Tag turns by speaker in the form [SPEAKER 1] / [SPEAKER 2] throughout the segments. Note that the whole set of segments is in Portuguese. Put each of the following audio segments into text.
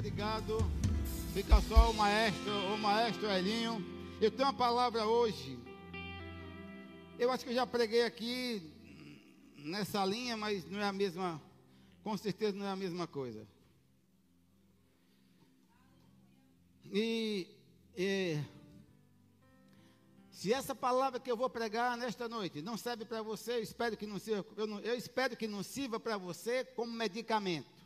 [SPEAKER 1] obrigado. Fica só o maestro, o maestro Elinho. Eu tenho uma palavra hoje. Eu acho que eu já preguei aqui nessa linha, mas não é a mesma, com certeza não é a mesma coisa. E, e se essa palavra que eu vou pregar nesta noite não serve para você, eu espero que não sirva, eu, não, eu espero que não sirva para você como medicamento.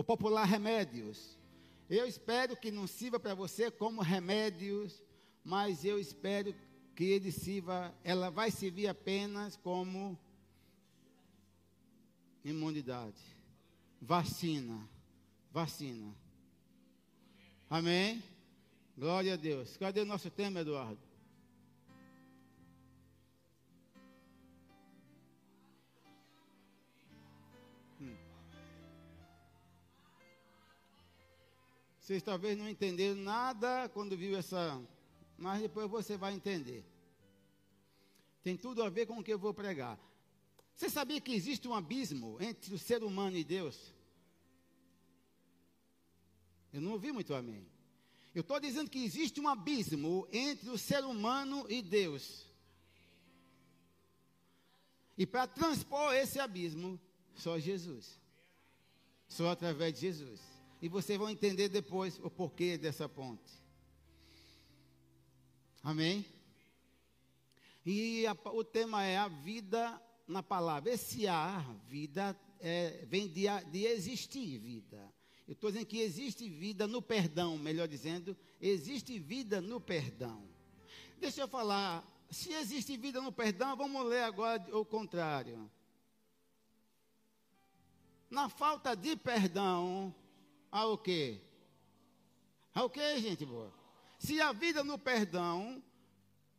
[SPEAKER 1] O popular remédios. Eu espero que não sirva para você como remédios, mas eu espero que ele sirva, ela vai servir apenas como imunidade, vacina, vacina. Amém? Glória a Deus. Cadê o nosso tema, Eduardo? Vocês talvez não entenderam nada quando viu essa, mas depois você vai entender. Tem tudo a ver com o que eu vou pregar. Você sabia que existe um abismo entre o ser humano e Deus? Eu não ouvi muito amém. Eu estou dizendo que existe um abismo entre o ser humano e Deus. E para transpor esse abismo, só Jesus. Só através de Jesus. E vocês vão entender depois o porquê dessa ponte. Amém? E a, o tema é a vida na palavra. Esse a, vida, é, vem de, de existir vida. Eu estou dizendo que existe vida no perdão, melhor dizendo, existe vida no perdão. Deixa eu falar, se existe vida no perdão, vamos ler agora o contrário. Na falta de perdão, Há o quê? Há o quê, gente boa? Se a vida no perdão,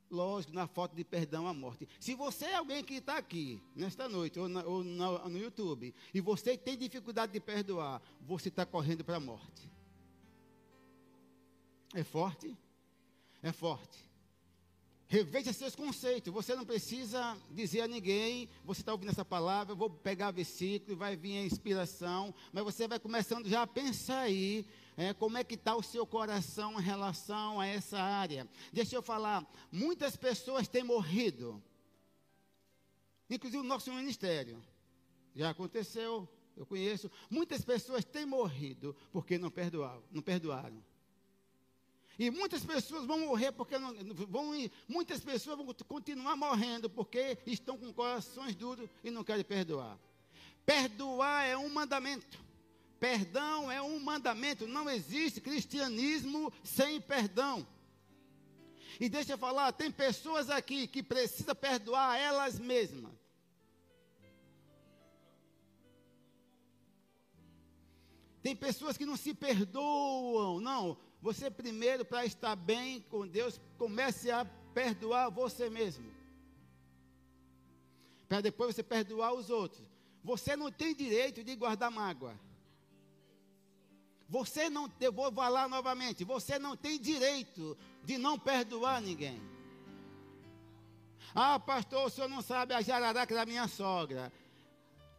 [SPEAKER 1] lógico, na falta de perdão, a morte. Se você é alguém que está aqui, nesta noite, ou, na, ou no, no YouTube, e você tem dificuldade de perdoar, você está correndo para a morte. É forte? É forte. Reveja seus conceitos. Você não precisa dizer a ninguém, você está ouvindo essa palavra, eu vou pegar versículo, vai vir a inspiração, mas você vai começando já a pensar aí, é, como é que está o seu coração em relação a essa área. Deixa eu falar, muitas pessoas têm morrido, inclusive o nosso ministério. Já aconteceu, eu conheço. Muitas pessoas têm morrido porque não perdoaram, não perdoaram. E muitas pessoas vão morrer porque não, vão, muitas pessoas vão continuar morrendo porque estão com corações duros e não querem perdoar. Perdoar é um mandamento. Perdão é um mandamento. Não existe cristianismo sem perdão. E deixa eu falar, tem pessoas aqui que precisam perdoar elas mesmas. Tem pessoas que não se perdoam, não. Você primeiro, para estar bem com Deus, comece a perdoar você mesmo. Para depois você perdoar os outros. Você não tem direito de guardar mágoa. Você não, eu vou falar novamente, você não tem direito de não perdoar ninguém. Ah, pastor, o senhor não sabe a jararaca da minha sogra.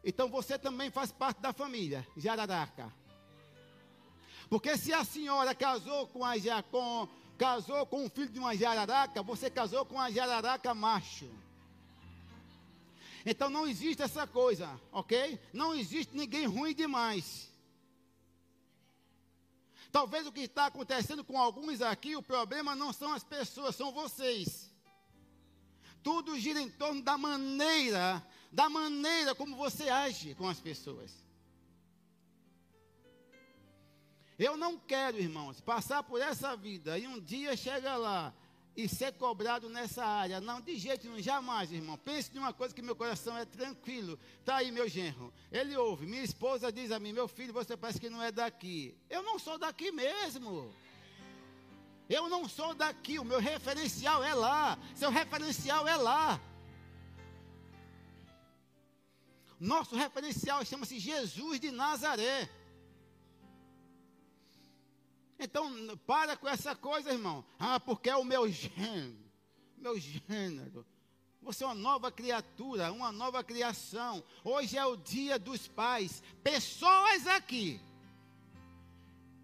[SPEAKER 1] Então você também faz parte da família, jararaca. Porque se a senhora casou com a casou com o filho de uma jararaca, você casou com uma jararaca macho. Então não existe essa coisa, ok? Não existe ninguém ruim demais. Talvez o que está acontecendo com alguns aqui, o problema não são as pessoas, são vocês. Tudo gira em torno da maneira, da maneira como você age com as pessoas. Eu não quero, irmãos, passar por essa vida e um dia chegar lá e ser cobrado nessa área. Não, de jeito nenhum, jamais, irmão. Pense em uma coisa que meu coração é tranquilo. Está aí, meu genro. Ele ouve. Minha esposa diz a mim: Meu filho, você parece que não é daqui. Eu não sou daqui mesmo. Eu não sou daqui. O meu referencial é lá. Seu referencial é lá. Nosso referencial chama-se Jesus de Nazaré. Então, para com essa coisa, irmão. Ah, porque é o meu gênero. Meu gênero. Você é uma nova criatura, uma nova criação. Hoje é o dia dos pais. Pessoas aqui.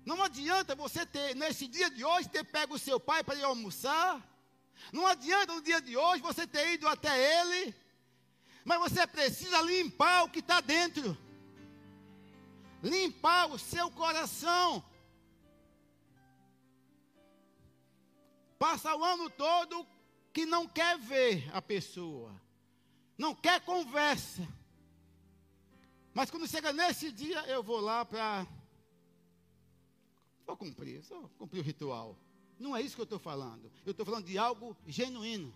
[SPEAKER 1] Não adianta você ter, nesse dia de hoje, ter pego o seu pai para ir almoçar. Não adianta no dia de hoje você ter ido até ele. Mas você precisa limpar o que está dentro. Limpar o seu coração. Passa o ano todo que não quer ver a pessoa, não quer conversa. Mas quando chega nesse dia, eu vou lá para. Vou cumprir, só cumprir o ritual. Não é isso que eu estou falando. Eu estou falando de algo genuíno.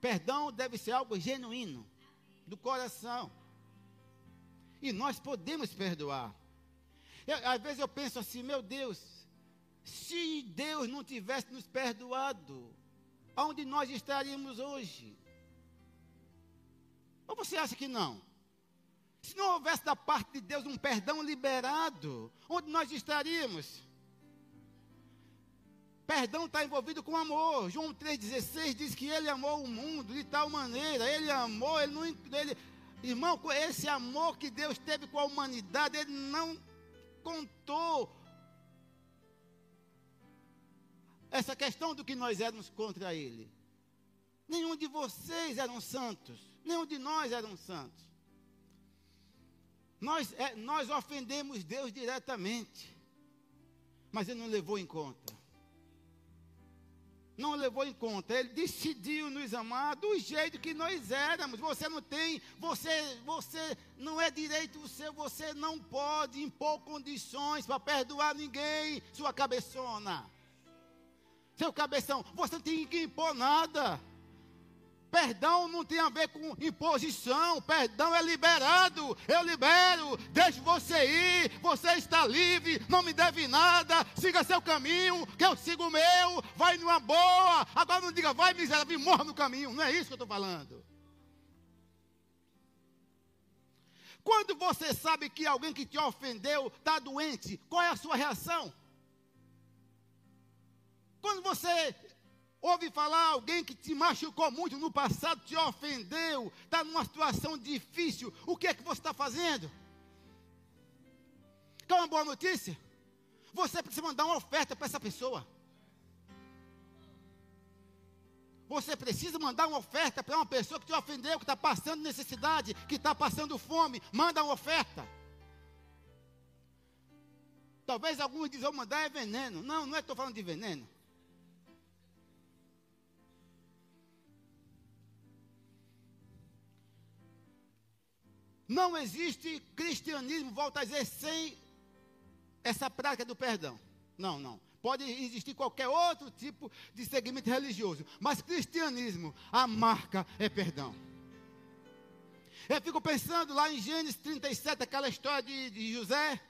[SPEAKER 1] Perdão deve ser algo genuíno, do coração. E nós podemos perdoar. Eu, às vezes eu penso assim, meu Deus, se Deus não tivesse nos perdoado, aonde nós estaríamos hoje? Ou você acha que não? Se não houvesse da parte de Deus um perdão liberado, onde nós estaríamos? Perdão está envolvido com amor. João 3,16 diz que ele amou o mundo de tal maneira. Ele amou, ele não. Ele, irmão, esse amor que Deus teve com a humanidade, ele não contou essa questão do que nós éramos contra ele. Nenhum de vocês eram santos, nenhum de nós eram santos. Nós, é, nós ofendemos Deus diretamente, mas ele não levou em conta. Não levou em conta, ele decidiu nos amar do jeito que nós éramos. Você não tem, você, você não é direito seu, você não pode impor condições para perdoar ninguém, sua cabeçona. Seu cabeção, você não tem que impor nada. Perdão não tem a ver com imposição, perdão é liberado. Eu libero, deixo você ir, você está livre, não me deve nada, siga seu caminho, que eu sigo o meu, vai numa boa. Agora não diga, vai miserável, morra no caminho. Não é isso que eu estou falando. Quando você sabe que alguém que te ofendeu está doente, qual é a sua reação? Quando você ouve falar alguém que te machucou muito no passado, te ofendeu, está numa situação difícil, o que é que você está fazendo? Quer uma boa notícia? Você precisa mandar uma oferta para essa pessoa. Você precisa mandar uma oferta para uma pessoa que te ofendeu, que está passando necessidade, que está passando fome. Manda uma oferta. Talvez alguns dizem, mandar é veneno. Não, não é estou falando de veneno. Não existe cristianismo, volta a dizer, sem essa prática do perdão. Não, não. Pode existir qualquer outro tipo de segmento religioso, mas cristianismo, a marca é perdão. Eu fico pensando lá em Gênesis 37, aquela história de, de José,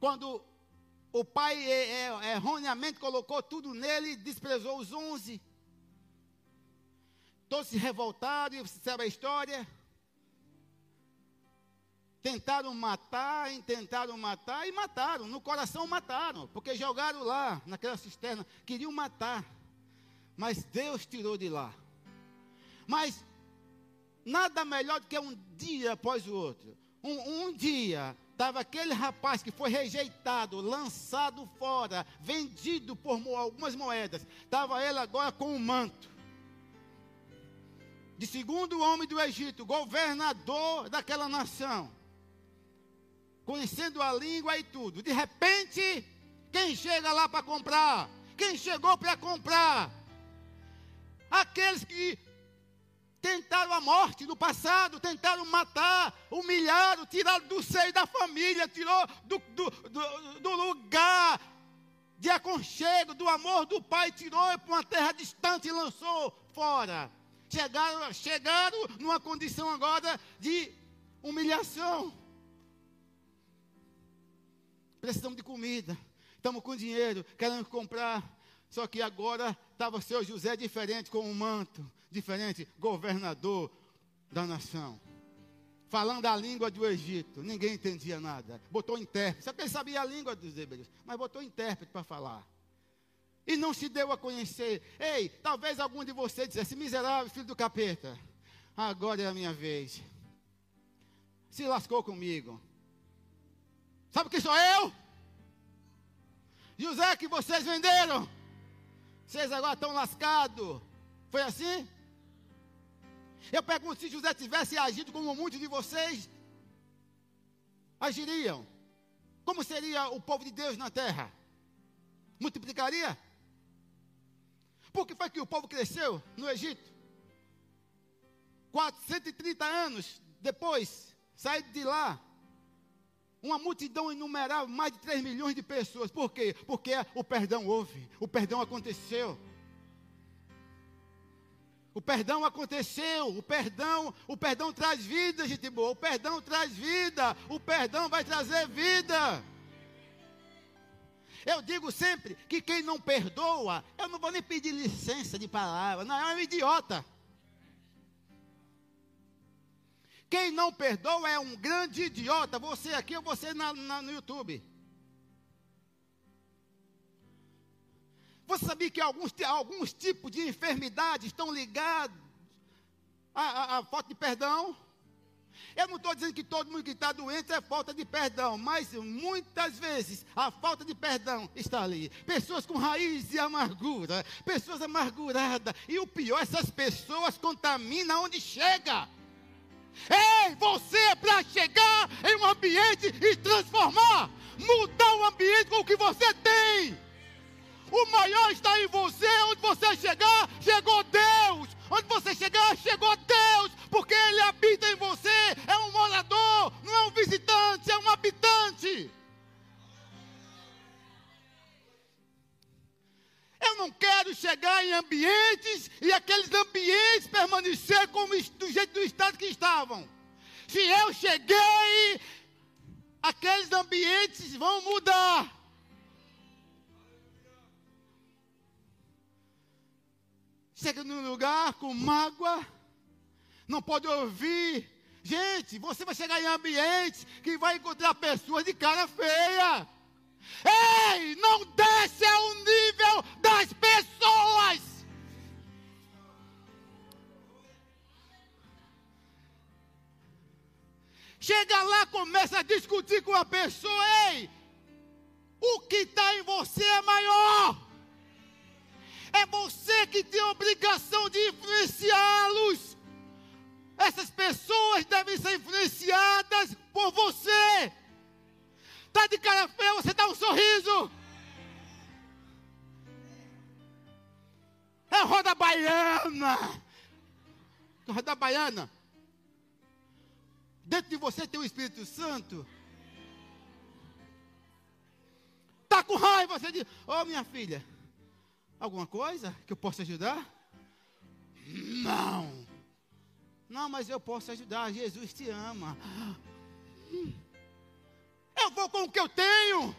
[SPEAKER 1] quando o pai é, é, erroneamente colocou tudo nele e desprezou os onze. Todos se revoltaram, e você sabe a história. Tentaram matar, tentaram matar e mataram. No coração mataram, porque jogaram lá, naquela cisterna. Queriam matar. Mas Deus tirou de lá. Mas nada melhor do que um dia após o outro. Um, um dia, estava aquele rapaz que foi rejeitado, lançado fora, vendido por algumas moedas. Estava ele agora com um manto. De segundo homem do Egito, governador daquela nação conhecendo a língua e tudo. De repente, quem chega lá para comprar? Quem chegou para comprar? Aqueles que tentaram a morte no passado, tentaram matar, humilharam, tiraram do seio da família, tirou do, do, do, do lugar de aconchego, do amor do pai, tirou para uma terra distante e lançou fora. Chegaram, chegaram numa condição agora de humilhação. Precisamos de comida. Estamos com dinheiro, queremos comprar. Só que agora estava o seu José diferente, com um manto diferente, governador da nação. Falando a língua do Egito, ninguém entendia nada. Botou intérprete, só que ele sabia a língua dos hebreus, mas botou intérprete para falar. e não se deu a conhecer. Ei, talvez algum de vocês dissesse: miserável filho do capeta, agora é a minha vez. Se lascou comigo. Sabe quem sou eu? José que vocês venderam. Vocês agora estão lascados. Foi assim? Eu pergunto se José tivesse agido como muitos de vocês agiriam. Como seria o povo de Deus na terra? Multiplicaria? Por que foi que o povo cresceu no Egito? 430 anos depois, sai de lá. Uma multidão inumerável, mais de 3 milhões de pessoas. Por quê? Porque o perdão houve, o perdão aconteceu. O perdão aconteceu, o perdão, o perdão traz vida, gente boa. O perdão traz vida, o perdão vai trazer vida. Eu digo sempre que quem não perdoa, eu não vou nem pedir licença de palavra, não, é um idiota. Quem não perdoa é um grande idiota. Você aqui ou você na, na, no YouTube. Você sabia que alguns, alguns tipos de enfermidades estão ligados à, à, à falta de perdão? Eu não estou dizendo que todo mundo que está doente é falta de perdão, mas muitas vezes a falta de perdão está ali. Pessoas com raiz de amargura, pessoas amarguradas. E o pior, essas pessoas contaminam onde chega. Ei, você é para chegar em um ambiente e transformar, mudar o ambiente com o que você tem. O maior está em você, onde você chegar, chegou Deus. Onde você chegar, chegou Deus, porque Ele habita em você. É um morador, não é um visitante, é um habitante. Eu não quero chegar em ambientes e aqueles ambientes permanecer como do jeito do estado que estavam. Se eu cheguei, aqueles ambientes vão mudar. chega num lugar com mágoa, não pode ouvir. Gente, você vai chegar em ambientes que vai encontrar pessoas de cara feia. Ei, não desce ao nível das pessoas. Chega lá, começa a discutir com a pessoa. Ei, o que está em você é maior. É você que tem a obrigação de influenciá-los. Essas pessoas devem ser influenciadas por você. Está de cara feia, você dá um sorriso. É roda baiana. Roda baiana. Dentro de você tem o Espírito Santo. Está com raiva, você diz: Ô oh, minha filha, Alguma coisa que eu possa ajudar? Não. Não, mas eu posso ajudar. Jesus te ama. Eu vou com o que eu tenho.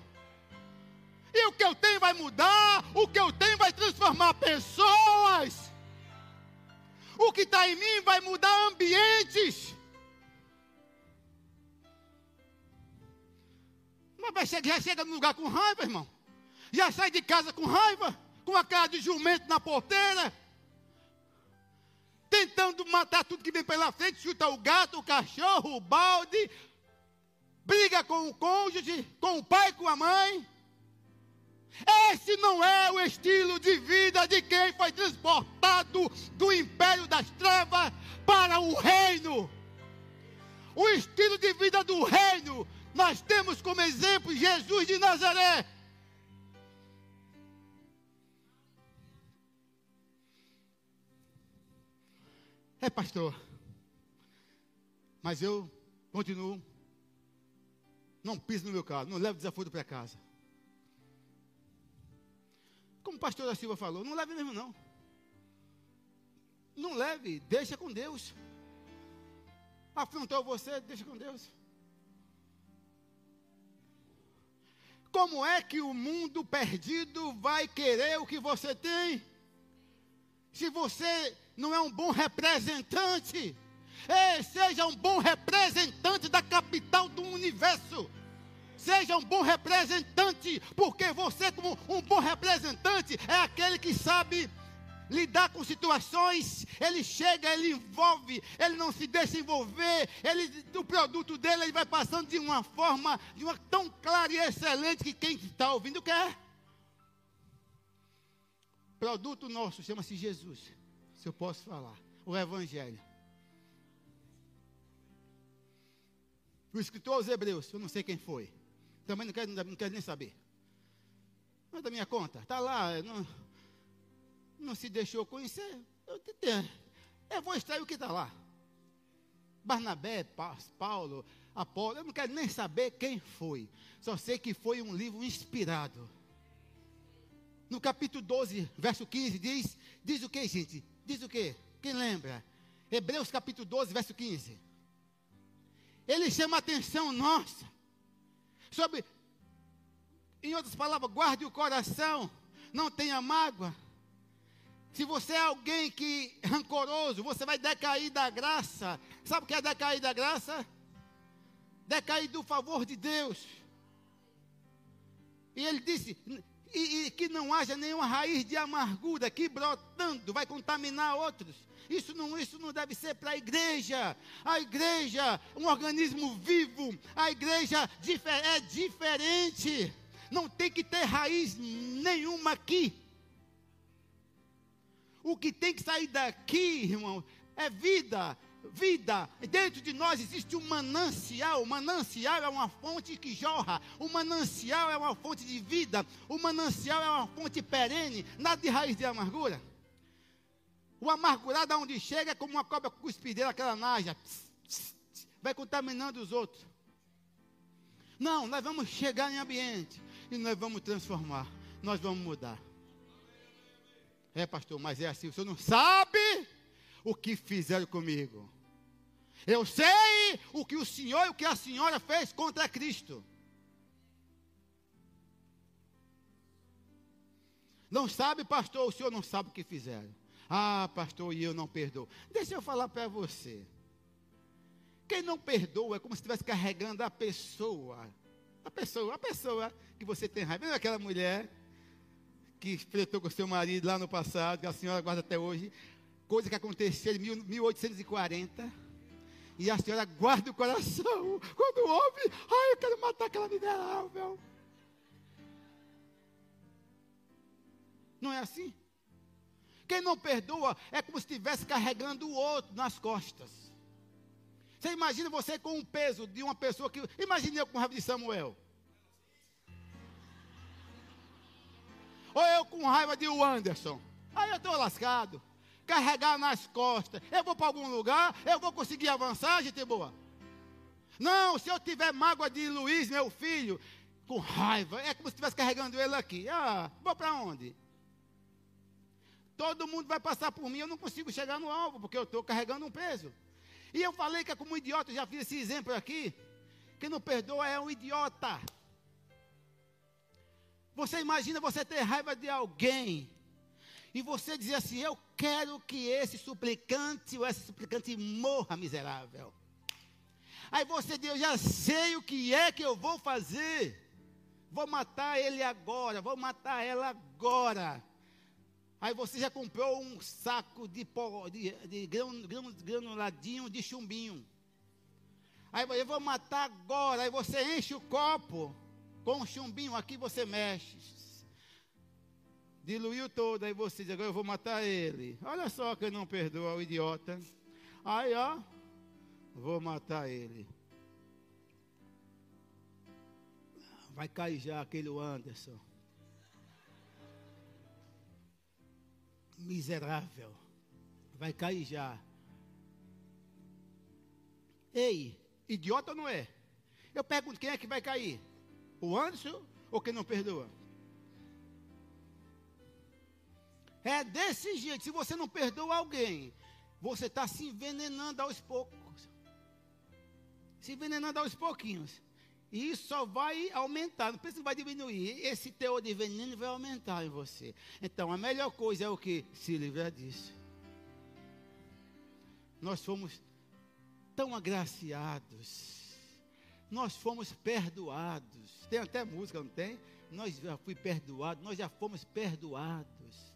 [SPEAKER 1] E o que eu tenho vai mudar. O que eu tenho vai transformar pessoas. O que está em mim vai mudar ambientes. Mas já chega no lugar com raiva, irmão. Já sai de casa com raiva com a cara de jumento na porteira, tentando matar tudo que vem pela frente, chuta o gato, o cachorro, o balde, briga com o cônjuge, com o pai, com a mãe. Esse não é o estilo de vida de quem foi transportado do império das trevas para o reino. O estilo de vida do reino, nós temos como exemplo Jesus de Nazaré. É, pastor. Mas eu continuo. Não piso no meu carro, não levo desaforo para casa. Como o pastor da Silva falou, não leve mesmo não. Não leve, deixa com Deus. Afrontou você, deixa com Deus. Como é que o mundo perdido vai querer o que você tem? Se você não é um bom representante. Ei, seja um bom representante da capital do universo. Seja um bom representante, porque você, como um bom representante, é aquele que sabe lidar com situações, ele chega, ele envolve, ele não se deixa envolver, ele, o produto dele ele vai passando de uma forma, de uma tão clara e excelente que quem está ouvindo quer. Produto nosso chama-se Jesus, se eu posso falar, o Evangelho. O escritor aos Hebreus, eu não sei quem foi, também não quero, não quero nem saber. Não é da minha conta, está lá, não, não se deixou conhecer, eu, eu vou extrair o que está lá. Barnabé, Paulo, Apolo, eu não quero nem saber quem foi. Só sei que foi um livro inspirado. No capítulo 12, verso 15, diz, diz o que, gente? Diz o que? Quem lembra? Hebreus capítulo 12, verso 15. Ele chama a atenção nossa sobre, em outras palavras, guarde o coração, não tenha mágoa, se você é alguém que é rancoroso, você vai decair da graça. Sabe o que é decair da graça? Decair do favor de Deus. E ele disse: e, e que não haja nenhuma raiz de amargura que brotando vai contaminar outros. Isso não, isso não deve ser para a igreja. A igreja, um organismo vivo. A igreja é diferente. Não tem que ter raiz nenhuma aqui. O que tem que sair daqui, irmão, é vida. Vida, dentro de nós existe um manancial. O manancial é uma fonte que jorra. O manancial é uma fonte de vida. O manancial é uma fonte perene, nada de raiz de amargura. O amargurado, aonde chega, é como uma cobra cuspideira, aquela naja, vai contaminando os outros. Não, nós vamos chegar em ambiente e nós vamos transformar, nós vamos mudar. É, pastor, mas é assim, o senhor não sabe o que fizeram comigo. Eu sei o que o senhor e o que a senhora fez contra Cristo. Não sabe, pastor, o senhor não sabe o que fizeram. Ah, pastor, e eu não perdoo. Deixa eu falar para você. Quem não perdoa é como se estivesse carregando a pessoa. A pessoa, a pessoa que você tem raiva. Lembra aquela mulher que enfrentou com seu marido lá no passado, que a senhora guarda até hoje, coisa que aconteceu em 1840. E a senhora guarda o coração. Quando ouve, ai, eu quero matar aquela miserável. Não é assim? Quem não perdoa é como se estivesse carregando o outro nas costas. Você imagina você com um peso de uma pessoa que. Imagine eu com raiva de Samuel. Ou eu com raiva de o Anderson. Aí eu estou lascado. Carregar nas costas. Eu vou para algum lugar, eu vou conseguir avançar, gente boa. Não, se eu tiver mágoa de Luiz, meu filho, com raiva, é como se estivesse carregando ele aqui. Ah, vou para onde? Todo mundo vai passar por mim, eu não consigo chegar no alvo, porque eu estou carregando um peso. E eu falei que é como idiota, já fiz esse exemplo aqui. Quem não perdoa é um idiota. Você imagina você ter raiva de alguém e você dizer assim: Eu quero que esse suplicante ou essa suplicante morra miserável. Aí você diz: Eu já sei o que é que eu vou fazer. Vou matar ele agora, vou matar ela agora. Aí você já comprou um saco de, pó, de, de grão, grão, granuladinho de chumbinho. Aí eu vou matar agora. Aí você enche o copo com um chumbinho aqui você mexe. Diluiu todo, aí você diz, agora eu vou matar ele. Olha só que não perdoa o idiota. Aí, ó, vou matar ele. Vai cair já aquele Anderson. Miserável. Vai cair já. Ei, idiota ou não é? Eu pergunto, quem é que vai cair? O Anderson ou quem não perdoa? É desse jeito. Se você não perdoa alguém, você está se envenenando aos poucos. Se envenenando aos pouquinhos. E isso só vai aumentar, não pensa que vai diminuir. Esse teor de veneno vai aumentar em você. Então, a melhor coisa é o que? Se livrar disso. Nós fomos tão agraciados Nós fomos perdoados. Tem até música, não tem? Nós já fui perdoado, nós já fomos perdoados.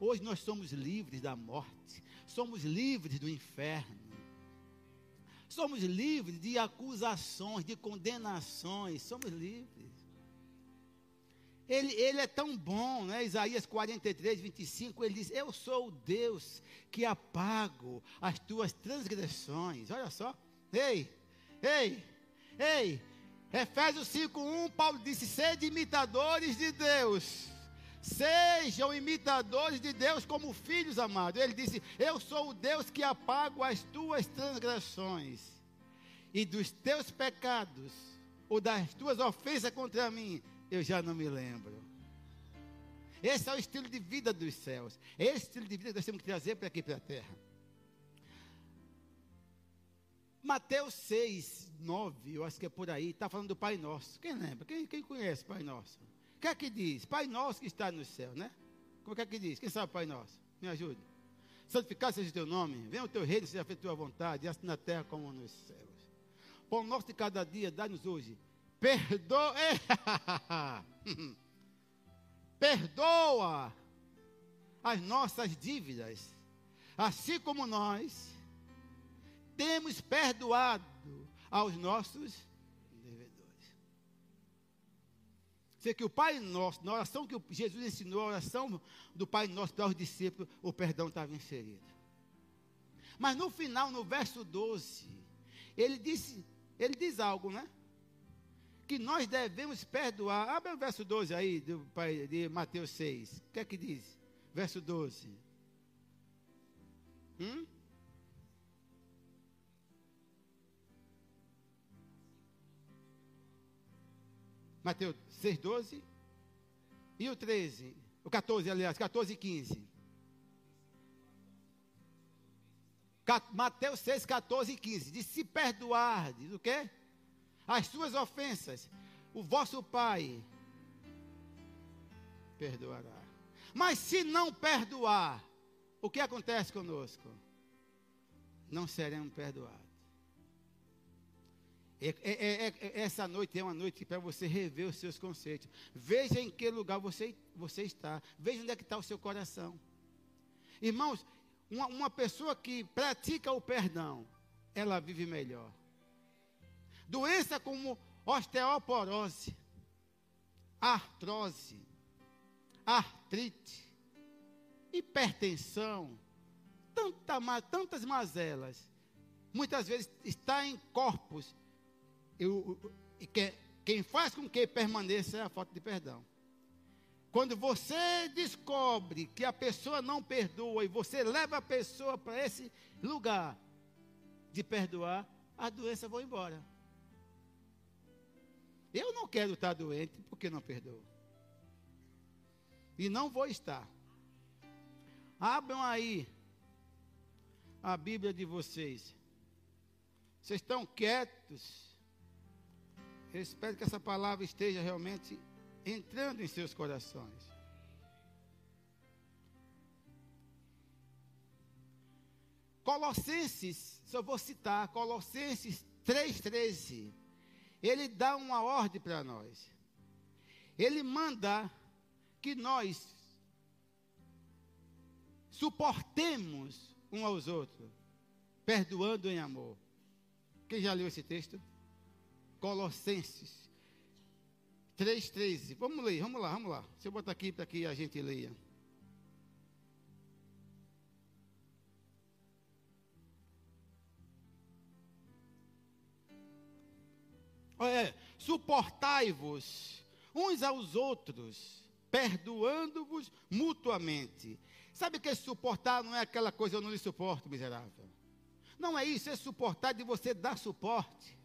[SPEAKER 1] Hoje nós somos livres da morte, somos livres do inferno. Somos livres de acusações, de condenações, somos livres. Ele, ele é tão bom, né? Isaías 43, 25, ele diz: Eu sou o Deus que apago as tuas transgressões. Olha só. Ei, ei, ei. Efésios 5, 1, Paulo disse: Sede imitadores de Deus. Sejam imitadores de Deus como filhos amados. Ele disse: Eu sou o Deus que apago as tuas transgressões e dos teus pecados, ou das tuas ofensas contra mim, eu já não me lembro. Esse é o estilo de vida dos céus. Esse estilo de vida que nós temos que trazer para aqui para a terra. Mateus 6, 9, eu acho que é por aí, está falando do Pai Nosso. Quem lembra? Quem, quem conhece Pai Nosso? Que é que diz? Pai Nosso que está no céu, né? Como é que diz? Quem sabe Pai Nosso? Me ajude. Santificado seja o teu nome, venha o teu reino, seja feita a tua vontade, assim na terra como nos céus. Pão nosso de cada dia, dá-nos hoje perdoa, perdoa as nossas dívidas, assim como nós temos perdoado aos nossos Sei que o Pai Nosso, na oração que Jesus ensinou, a oração do Pai Nosso para os discípulos, o perdão estava inserido. Mas no final, no verso 12, ele disse, ele diz algo, né? que nós devemos perdoar. Abre o verso 12 aí, do, de Mateus 6. O que é que diz? Verso 12. Hum? Mateus 6, 12. E o 13? O 14, aliás, 14 e 15. Mateus 6, 14 e 15. Diz: Se perdoardes, o quê? as suas ofensas, o vosso Pai perdoará. Mas se não perdoar, o que acontece conosco? Não seremos perdoados. É, é, é, é essa noite é uma noite para você rever os seus conceitos. Veja em que lugar você, você está. Veja onde é que está o seu coração. Irmãos, uma, uma pessoa que pratica o perdão, ela vive melhor. Doença como osteoporose, artrose, artrite, hipertensão, tanta, tantas mazelas, muitas vezes está em corpos. E que, quem faz com que permaneça é a falta de perdão. Quando você descobre que a pessoa não perdoa e você leva a pessoa para esse lugar de perdoar, a doença vai embora. Eu não quero estar doente porque não perdoo. E não vou estar. Abram aí a Bíblia de vocês. Vocês estão quietos? Eu espero que essa palavra esteja realmente entrando em seus corações. Colossenses, só vou citar, Colossenses 3,13 ele dá uma ordem para nós. Ele manda que nós suportemos um aos outros, perdoando em amor. Quem já leu esse texto? Colossenses 3,13. Vamos ler, vamos lá, vamos lá. Deixa eu botar aqui para que a gente leia. é, suportai-vos uns aos outros, perdoando-vos mutuamente. Sabe que suportar não é aquela coisa eu não lhe suporto, miserável. Não é isso, é suportar de você dar suporte.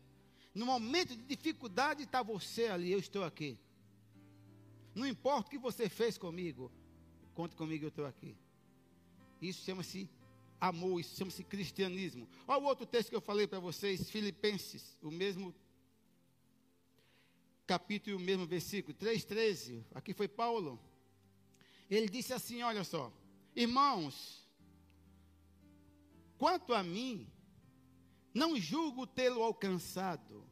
[SPEAKER 1] No momento de dificuldade está você ali, eu estou aqui. Não importa o que você fez comigo, conte comigo, eu estou aqui. Isso chama-se amor, isso chama-se cristianismo. Olha o outro texto que eu falei para vocês, Filipenses, o mesmo capítulo e o mesmo versículo, 3,13. Aqui foi Paulo. Ele disse assim: Olha só, irmãos, quanto a mim, não julgo tê-lo alcançado,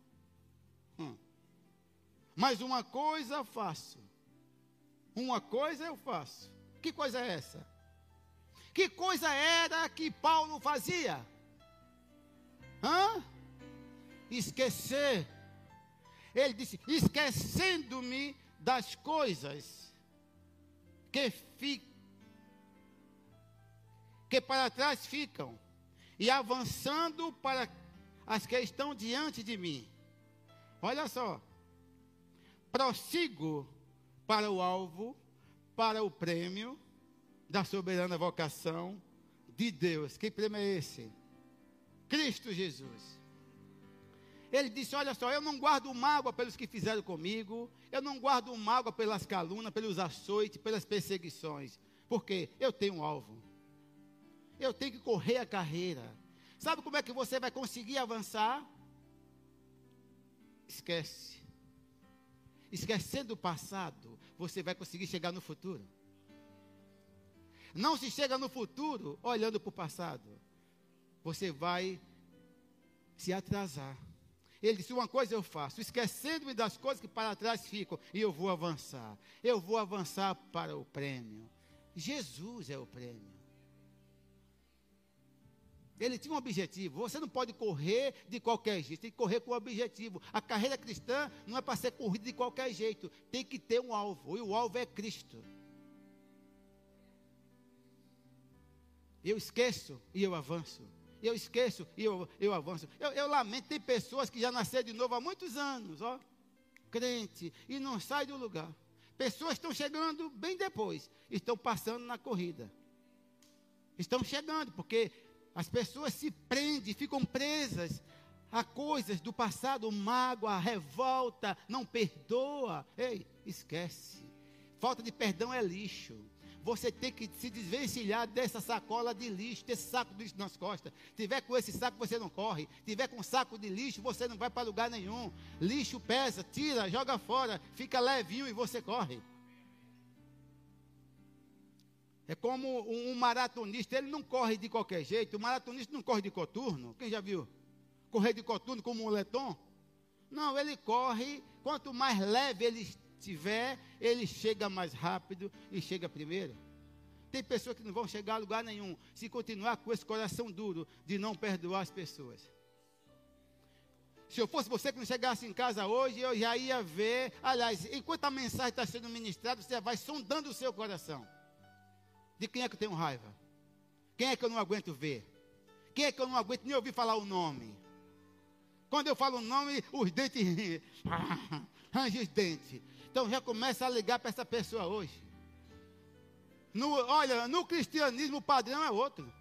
[SPEAKER 1] Mas uma coisa faço. Uma coisa eu faço. Que coisa é essa? Que coisa era que Paulo fazia? Hã? Esquecer. Ele disse: esquecendo-me das coisas que, fi, que para trás ficam, e avançando para as que estão diante de mim. Olha só. Prossigo para o alvo, para o prêmio da soberana vocação de Deus. Que prêmio é esse? Cristo Jesus. Ele disse: Olha só, eu não guardo mágoa pelos que fizeram comigo, eu não guardo mágoa pelas calunas, pelos açoites, pelas perseguições, porque eu tenho um alvo, eu tenho que correr a carreira. Sabe como é que você vai conseguir avançar? Esquece. Esquecendo o passado, você vai conseguir chegar no futuro. Não se chega no futuro olhando para o passado. Você vai se atrasar. Ele disse: Uma coisa eu faço, esquecendo-me das coisas que para trás ficam, e eu vou avançar. Eu vou avançar para o prêmio. Jesus é o prêmio. Ele tinha um objetivo. Você não pode correr de qualquer jeito, tem que correr com um objetivo. A carreira cristã não é para ser corrida de qualquer jeito, tem que ter um alvo, e o alvo é Cristo. Eu esqueço e eu avanço. Eu esqueço e eu, eu avanço. Eu, eu lamento, tem pessoas que já nasceram de novo há muitos anos, ó, crente, e não sai do lugar. Pessoas estão chegando bem depois, estão passando na corrida. Estão chegando, porque as pessoas se prendem, ficam presas a coisas do passado, mágoa, revolta, não perdoa. Ei, esquece. Falta de perdão é lixo. Você tem que se desvencilhar dessa sacola de lixo, desse saco de lixo nas costas. Tiver com esse saco, você não corre. Tiver com um saco de lixo, você não vai para lugar nenhum. Lixo pesa, tira, joga fora, fica levinho e você corre. É como um maratonista, ele não corre de qualquer jeito. O maratonista não corre de coturno. Quem já viu? Correr de coturno como um moletom? Não, ele corre, quanto mais leve ele tiver, ele chega mais rápido e chega primeiro. Tem pessoas que não vão chegar a lugar nenhum se continuar com esse coração duro de não perdoar as pessoas. Se eu fosse você que não chegasse em casa hoje, eu já ia ver. Aliás, enquanto a mensagem está sendo ministrada, você vai sondando o seu coração. De quem é que eu tenho raiva? Quem é que eu não aguento ver? Quem é que eu não aguento nem ouvir falar o nome? Quando eu falo o nome, os dentes. Range os dentes. Então já começa a ligar para essa pessoa hoje. No, olha, no cristianismo o padrão é outro.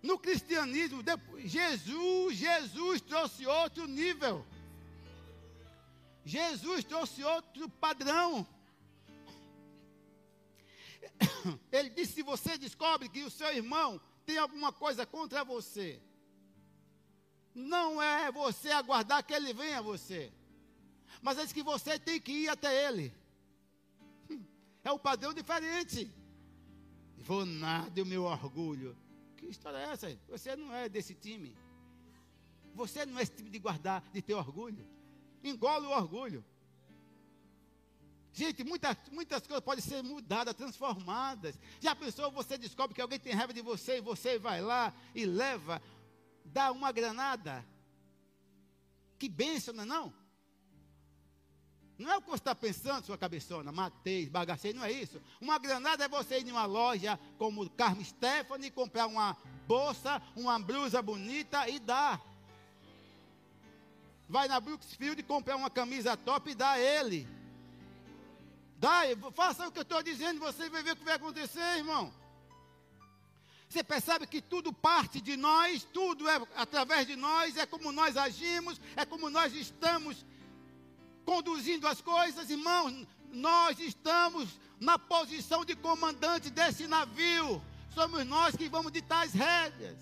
[SPEAKER 1] No cristianismo, depois, Jesus, Jesus trouxe outro nível. Jesus trouxe outro padrão. Ele disse: se você descobre que o seu irmão tem alguma coisa contra você, não é você aguardar que ele venha a você mas é que você tem que ir até ele. É um padrão diferente. Vou nada, o meu orgulho. Que história é essa? Você não é desse time. Você não é esse time de guardar, de ter orgulho. Engole o orgulho. Gente, muitas, muitas coisas podem ser mudadas, transformadas. Já pensou, você descobre que alguém tem raiva de você e você vai lá e leva, dá uma granada? Que bênção, não é não? Não é o que você está pensando, sua cabeçona, matei, bagacei, não é isso. Uma granada é você ir em uma loja como Carmen Stephanie, comprar uma bolsa, uma blusa bonita e dar. Vai na Brooksfield comprar uma camisa top e dá a ele. Dá, faça o que eu estou dizendo, você vai ver o que vai acontecer, irmão. Você percebe que tudo parte de nós, tudo é através de nós, é como nós agimos, é como nós estamos conduzindo as coisas, irmãos, nós estamos na posição de comandante desse navio. Somos nós que vamos ditar as rédeas.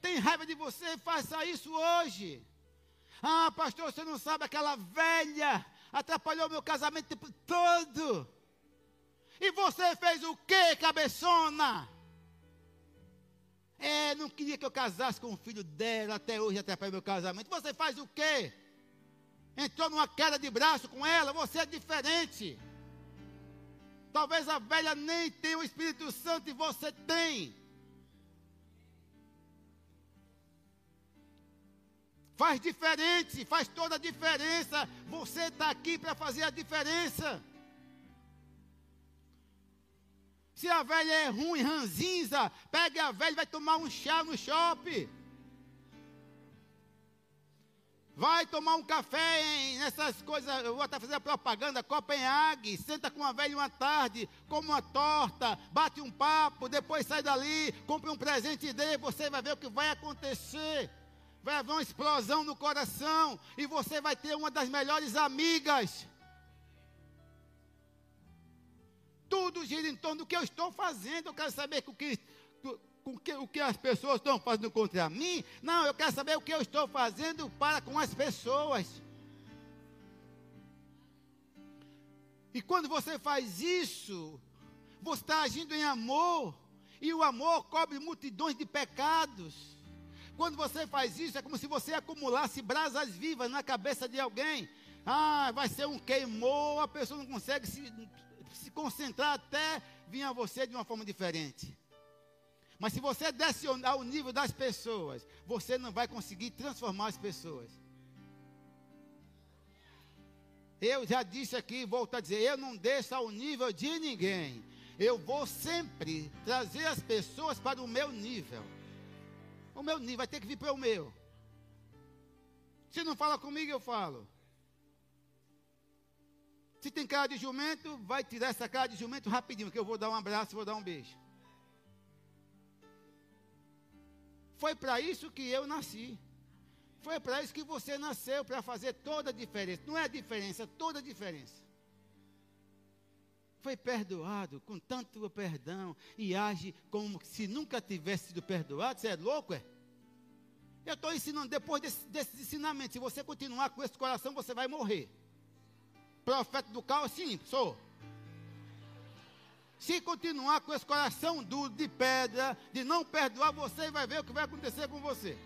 [SPEAKER 1] Tem raiva de você? Faça isso hoje. Ah, pastor, você não sabe aquela velha atrapalhou meu casamento todo. E você fez o que, cabeçona? É, não queria que eu casasse com o filho dela, até hoje atrapalha meu casamento. Você faz o quê? Entrou numa queda de braço com ela, você é diferente. Talvez a velha nem tenha o Espírito Santo e você tem. Faz diferente, faz toda a diferença. Você está aqui para fazer a diferença. Se a velha é ruim, ranzinza, pegue a velha e vai tomar um chá no shopping. Vai tomar um café em essas coisas, eu vou até fazer a propaganda, Copenhague, senta com a velha uma tarde, come uma torta, bate um papo, depois sai dali, compre um presente dele, você vai ver o que vai acontecer. Vai haver uma explosão no coração e você vai ter uma das melhores amigas. Tudo gira em torno do que eu estou fazendo. Eu quero saber o que, que, o que as pessoas estão fazendo contra mim. Não, eu quero saber o que eu estou fazendo para com as pessoas. E quando você faz isso, você está agindo em amor. E o amor cobre multidões de pecados. Quando você faz isso, é como se você acumulasse brasas vivas na cabeça de alguém. Ah, vai ser um queimou, a pessoa não consegue se, se concentrar até vir a você de uma forma diferente. Mas se você desce ao nível das pessoas, você não vai conseguir transformar as pessoas. Eu já disse aqui, volto a dizer, eu não desço ao nível de ninguém. Eu vou sempre trazer as pessoas para o meu nível. O meu nível vai ter que vir para o meu. Se não fala comigo, eu falo. Se tem cara de jumento, vai tirar essa cara de jumento rapidinho, que eu vou dar um abraço, vou dar um beijo. Foi para isso que eu nasci. Foi para isso que você nasceu, para fazer toda a diferença. Não é a diferença, toda a diferença. Foi perdoado com tanto perdão e age como se nunca tivesse sido perdoado. Você é louco, é? Eu estou ensinando, depois desse, desses ensinamentos, se você continuar com esse coração, você vai morrer. Profeta do caos, sim, sou. Se continuar com esse coração duro de pedra, de não perdoar, você vai ver o que vai acontecer com você.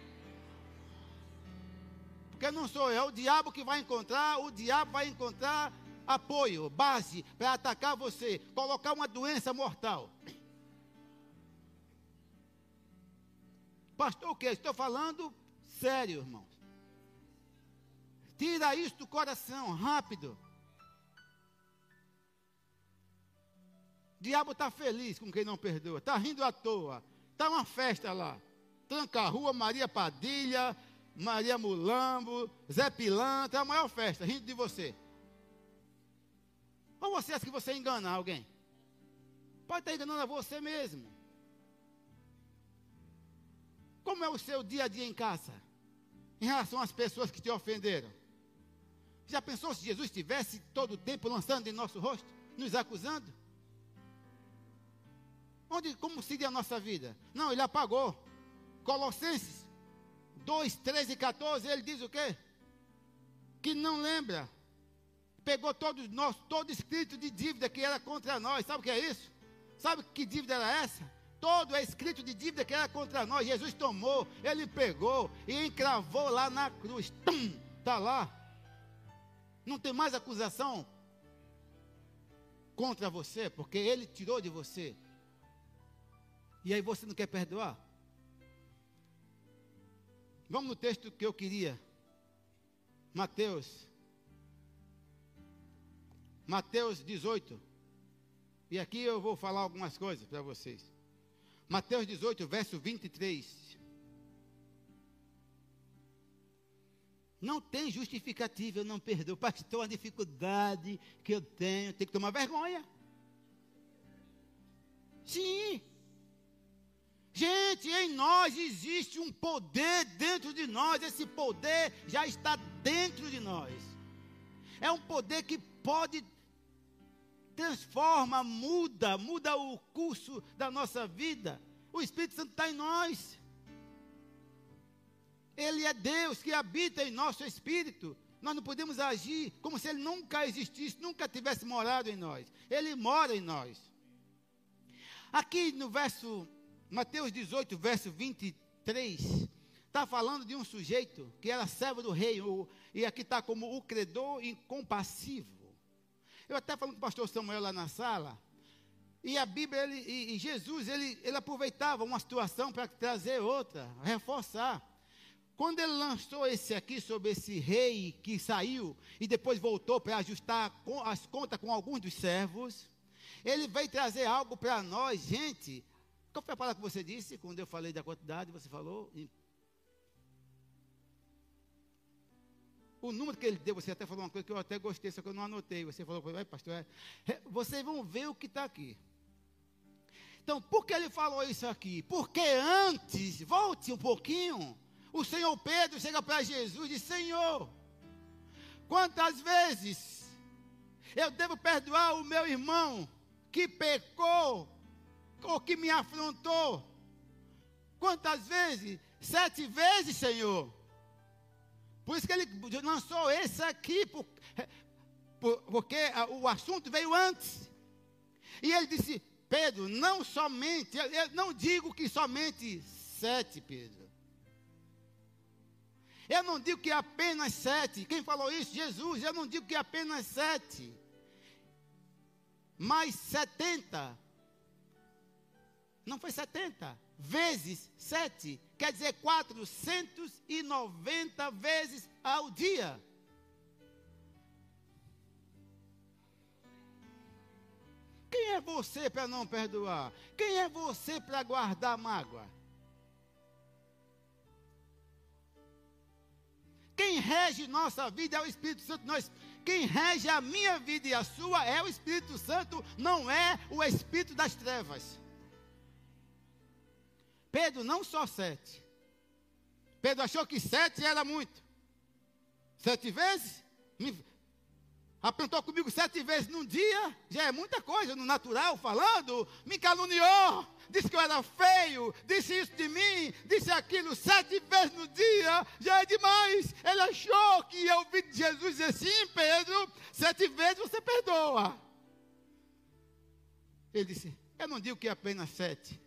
[SPEAKER 1] Porque não sou eu, é o diabo que vai encontrar, o diabo vai encontrar apoio, base para atacar você, colocar uma doença mortal. Pastor, o que? Estou falando sério, irmãos. Tira isso do coração, rápido. O diabo está feliz com quem não perdoa, está rindo à toa. Está uma festa lá. Tranca a rua, Maria Padilha, Maria Mulambo, Zé Pilantra, é a maior festa, rindo de você. Ou você acha que você engana alguém? Pode estar enganando a você mesmo. Como é o seu dia a dia em casa? Em relação às pessoas que te ofenderam? Já pensou se Jesus estivesse todo o tempo lançando em nosso rosto, nos acusando? Onde, como seria a nossa vida? Não, ele apagou. Colossenses 2, 13 e 14, ele diz o quê? Que não lembra. Pegou todos nós, todo escrito de dívida que era contra nós. Sabe o que é isso? Sabe que dívida era essa? Todo é escrito de dívida que era contra nós. Jesus tomou, ele pegou e encravou lá na cruz. Está lá. Não tem mais acusação contra você, porque ele tirou de você. E aí você não quer perdoar? Vamos no texto que eu queria. Mateus. Mateus 18. E aqui eu vou falar algumas coisas para vocês. Mateus 18, verso 23. Não tem justificativa, eu não perdoo. Pastor, a dificuldade que eu tenho, tem que tomar vergonha. Sim. Gente, em nós existe um poder dentro de nós, esse poder já está dentro de nós. É um poder que pode transforma, muda, muda o curso da nossa vida. O Espírito Santo está em nós. Ele é Deus que habita em nosso espírito. Nós não podemos agir como se ele nunca existisse, nunca tivesse morado em nós. Ele mora em nós. Aqui no verso Mateus 18, verso 23, está falando de um sujeito que era servo do rei, e aqui está como o credor incompassivo. Eu até falando com o pastor Samuel lá na sala, e a Bíblia, ele, e, e Jesus, ele, ele aproveitava uma situação para trazer outra, reforçar. Quando ele lançou esse aqui sobre esse rei que saiu e depois voltou para ajustar as contas com alguns dos servos, ele veio trazer algo para nós, gente. Qual foi a palavra que você disse quando eu falei da quantidade? Você falou? O número que ele deu, você até falou uma coisa que eu até gostei, só que eu não anotei. Você falou, vai, pastor, é, vocês vão ver o que está aqui. Então, por que ele falou isso aqui? Porque antes, volte um pouquinho, o Senhor Pedro chega para Jesus e diz: Senhor, quantas vezes eu devo perdoar o meu irmão que pecou ou que me afrontou? Quantas vezes? Sete vezes, Senhor. Por isso que ele lançou esse aqui, por, por, porque o assunto veio antes. E ele disse: Pedro, não somente, eu não digo que somente sete, Pedro. Eu não digo que apenas sete. Quem falou isso? Jesus. Eu não digo que apenas sete. Mas setenta. Não foi setenta. Vezes sete. Quer dizer quatrocentos e noventa vezes ao dia. Quem é você para não perdoar? Quem é você para guardar mágoa? Quem rege nossa vida é o Espírito Santo. Nós, quem rege a minha vida e a sua é o Espírito Santo, não é o Espírito das trevas. Pedro, não só sete. Pedro achou que sete era muito. Sete vezes? aprontou comigo sete vezes num dia, já é muita coisa no natural falando, me caluniou, disse que eu era feio, disse isso de mim, disse aquilo sete vezes no dia, já é demais. Ele achou que ouvir de Jesus dizer sim, Pedro, sete vezes você perdoa. Ele disse, eu não digo que é apenas sete.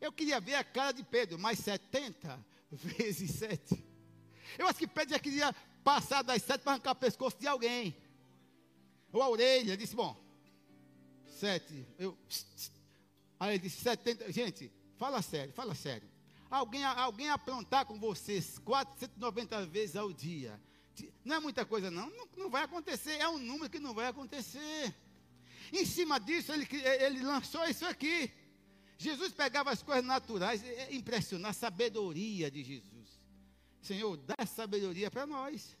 [SPEAKER 1] Eu queria ver a cara de Pedro, mais setenta vezes sete. Eu acho que Pedro já queria passar das sete para arrancar o pescoço de alguém. Ou a orelha, disse, bom, sete. Eu, aí ele disse, setenta. Gente, fala sério, fala sério. Alguém, alguém aprontar com vocês 490 vezes ao dia. Não é muita coisa, não. não. Não vai acontecer. É um número que não vai acontecer. Em cima disso, ele, ele lançou isso aqui. Jesus pegava as coisas naturais. É impressionar a sabedoria de Jesus. Senhor, dá sabedoria para nós.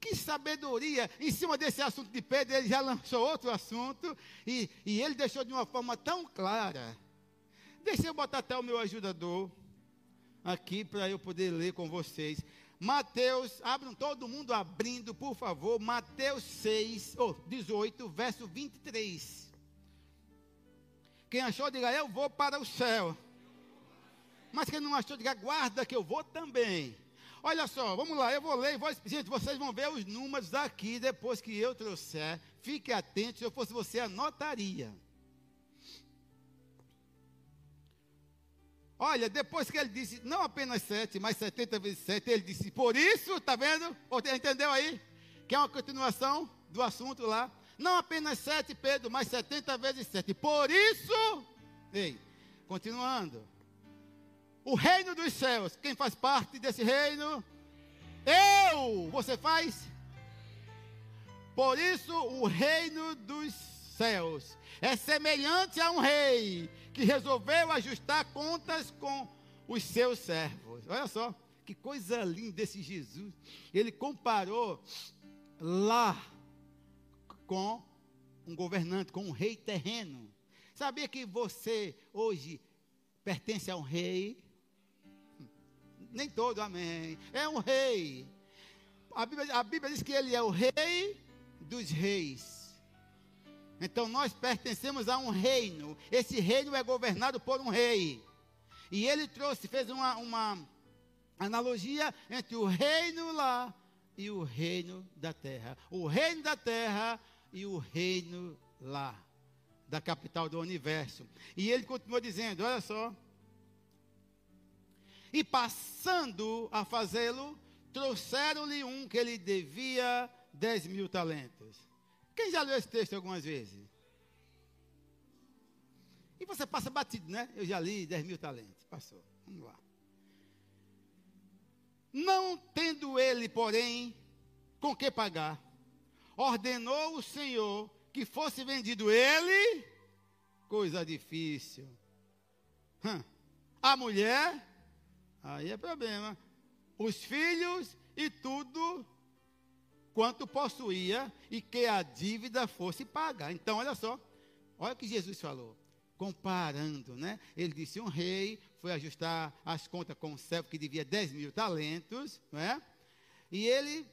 [SPEAKER 1] Que sabedoria! Em cima desse assunto de Pedro, ele já lançou outro assunto e, e ele deixou de uma forma tão clara. Deixa eu botar até o meu ajudador aqui para eu poder ler com vocês. Mateus, abram todo mundo abrindo, por favor. Mateus 6, oh, 18, verso 23. Quem achou, diga, eu vou para o céu. Mas quem não achou, diga, guarda que eu vou também. Olha só, vamos lá, eu vou ler, vou, gente, vocês vão ver os números aqui depois que eu trouxer. Fique atento, se eu fosse você, anotaria. Olha, depois que ele disse, não apenas sete, mas 70 vezes sete, ele disse, por isso, está vendo? Entendeu aí? Que é uma continuação do assunto lá. Não apenas sete, Pedro, mas 70 vezes sete. Por isso, ei, continuando o reino dos céus. Quem faz parte desse reino? Eu! Você faz? Por isso, o reino dos céus é semelhante a um rei que resolveu ajustar contas com os seus servos. Olha só, que coisa linda esse Jesus. Ele comparou lá com um governante, com um rei terreno. Sabia que você hoje pertence a um rei? nem todo, amém. É um rei. A Bíblia, a Bíblia diz que ele é o rei dos reis. Então nós pertencemos a um reino. Esse reino é governado por um rei. E ele trouxe, fez uma, uma analogia entre o reino lá e o reino da terra. O reino da terra e o reino lá. da capital do universo. E ele continua dizendo: olha só. E passando a fazê-lo, trouxeram-lhe um que ele devia 10 mil talentos. Quem já leu esse texto algumas vezes? E você passa batido, né? Eu já li 10 mil talentos. Passou. Vamos lá. Não tendo ele, porém, com que pagar, ordenou o Senhor que fosse vendido ele, coisa difícil. A mulher, aí é problema. Os filhos e tudo quanto possuía e que a dívida fosse paga. Então, olha só, olha o que Jesus falou comparando, né? Ele disse: um rei foi ajustar as contas com um servo que devia 10 mil talentos, não é? E ele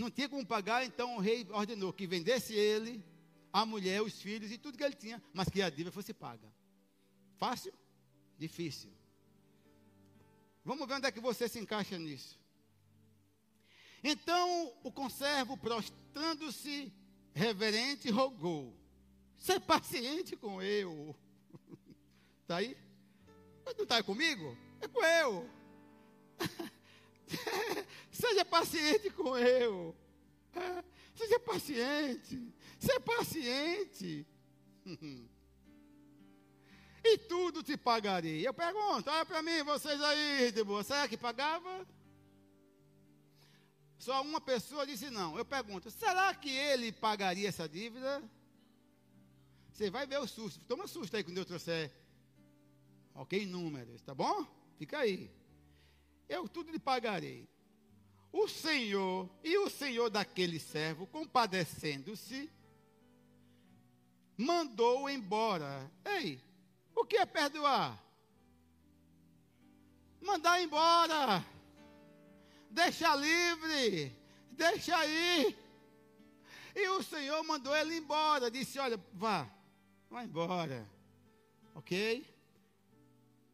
[SPEAKER 1] não tinha como pagar, então o rei ordenou que vendesse ele, a mulher, os filhos e tudo que ele tinha, mas que a dívida fosse paga. Fácil? Difícil. Vamos ver onde é que você se encaixa nisso. Então o conservo, prostrando-se, reverente, rogou Ser paciente com eu. Está aí? Não está comigo? É com eu. Seja paciente com eu. Seja paciente. Seja paciente. e tudo te pagarei. Eu pergunto, olha para mim, vocês aí, de boa, será que pagava? Só uma pessoa disse não. Eu pergunto, será que ele pagaria essa dívida? Você vai ver o susto. Toma susto aí quando eu trouxer. Ok, números, tá bom? Fica aí. Eu tudo lhe pagarei. O Senhor e o Senhor daquele servo, compadecendo-se, mandou embora. Ei, o que é perdoar? Mandar embora. Deixa livre. Deixa aí. E o Senhor mandou ele embora. Disse: Olha, vá. Vai embora. Ok?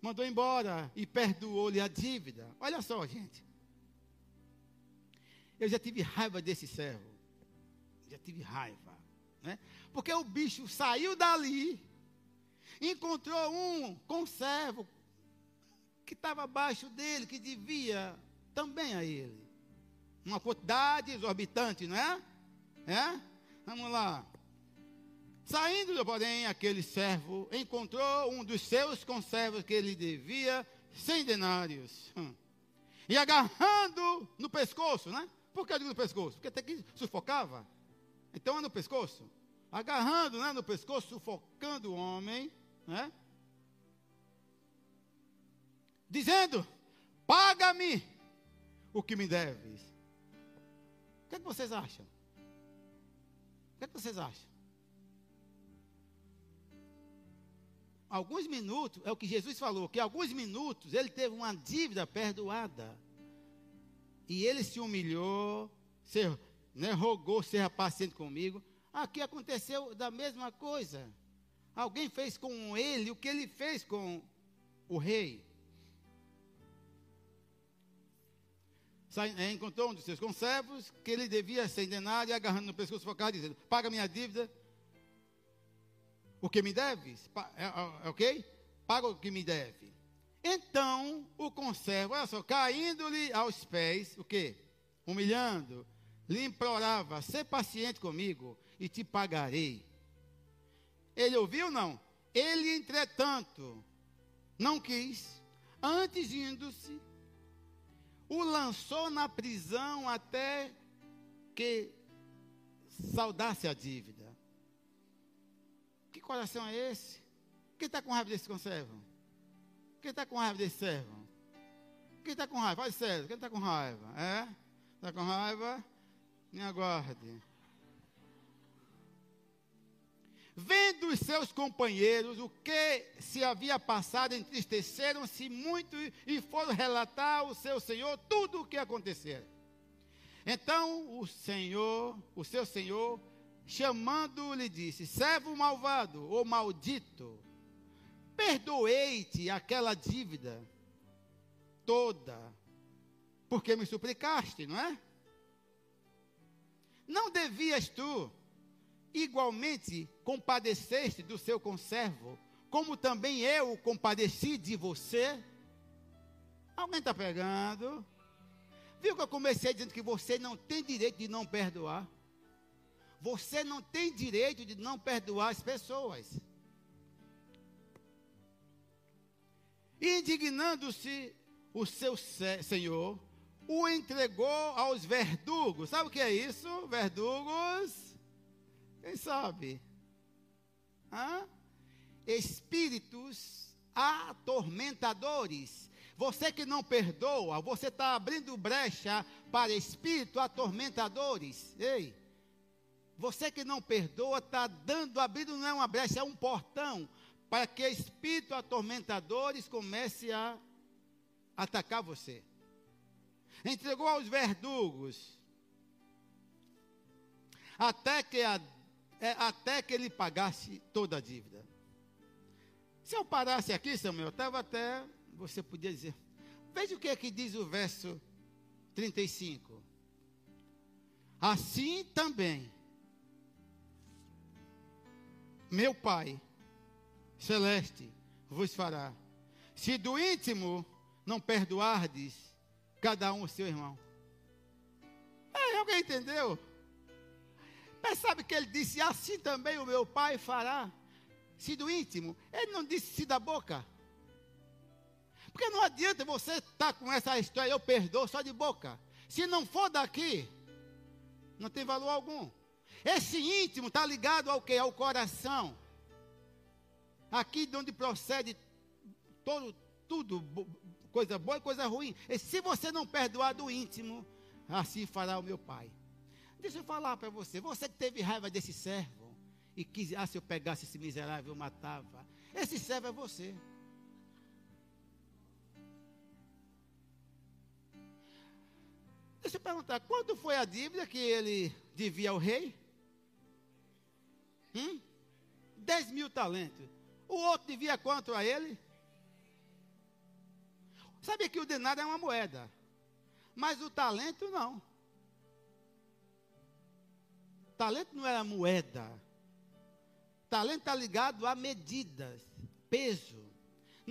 [SPEAKER 1] Mandou embora e perdoou-lhe a dívida. Olha só, gente. Eu já tive raiva desse servo. Já tive raiva. Né? Porque o bicho saiu dali, encontrou um conservo que estava abaixo dele, que devia também a ele. Uma quantidade exorbitante, não é? É? Vamos lá. Saindo, porém, aquele servo encontrou um dos seus conservos que ele devia cem denários. Hum. E agarrando no pescoço, né? Por que eu digo no pescoço? Porque até que sufocava. Então é no pescoço. Agarrando né, no pescoço, sufocando o homem, né? Dizendo: Paga-me o que me deves. O que, é que vocês acham? O que, é que vocês acham? Alguns minutos, é o que Jesus falou, que alguns minutos ele teve uma dívida perdoada. E ele se humilhou, ser, né, rogou ser paciente comigo. Aqui aconteceu da mesma coisa. Alguém fez com ele o que ele fez com o rei. É, encontrou um dos seus conservos que ele devia ser denário e agarrando no pescoço focado, dizendo: Paga minha dívida o que me deves, é, é, é, ok? Paga o que me deve. Então, o conservo, olha só, caindo-lhe aos pés, o que? Humilhando, lhe implorava, ser paciente comigo e te pagarei. Ele ouviu não? Ele, entretanto, não quis, antes indo-se, o lançou na prisão até que saudasse a dívida coração é esse? Quem está com raiva desse conservo? Quem está com raiva desse servo? Quem está com raiva? Faz sério, quem está com raiva? É? Está com raiva? Me aguarde. Vendo os seus companheiros o que se havia passado, entristeceram-se muito e foram relatar ao seu senhor tudo o que acontecera. Então o senhor, o seu senhor, chamando-lhe, disse: servo malvado ou maldito, perdoei-te aquela dívida toda, porque me suplicaste, não é? Não devias tu igualmente compadeceste do seu conservo, como também eu compadeci de você? Alguém está pegando? Viu que eu comecei dizendo que você não tem direito de não perdoar? Você não tem direito de não perdoar as pessoas. Indignando-se o seu senhor, o entregou aos verdugos. Sabe o que é isso? Verdugos? Quem sabe? Hã? Espíritos atormentadores. Você que não perdoa, você está abrindo brecha para espíritos atormentadores. Ei, você que não perdoa, está dando, abrindo não é uma brecha, é um portão para que espíritos atormentadores comecem a atacar você. Entregou aos verdugos, até que, a, é, até que ele pagasse toda a dívida. Se eu parasse aqui, Samuel, estava até, você podia dizer, veja o que é que diz o verso 35. Assim também, meu Pai celeste vos fará. Se do íntimo não perdoardes cada um o seu irmão. É, alguém entendeu? Mas sabe que ele disse, assim também o meu pai fará. Se do íntimo, ele não disse se da boca. Porque não adianta você estar tá com essa história, eu perdoo só de boca. Se não for daqui, não tem valor algum. Esse íntimo está ligado ao que? Ao coração. Aqui de onde procede todo, tudo, coisa boa e coisa ruim. E se você não perdoar do íntimo, assim fará o meu pai. Deixa eu falar para você. Você que teve raiva desse servo e quis, ah, se eu pegasse esse miserável, eu matava. Esse servo é você. Deixa eu perguntar, quanto foi a dívida que ele devia ao rei? Hum? 10 mil talentos. O outro devia quanto a ele? Sabia que o denário é uma moeda, mas o talento não. Talento não era moeda. Talento está ligado a medidas, peso.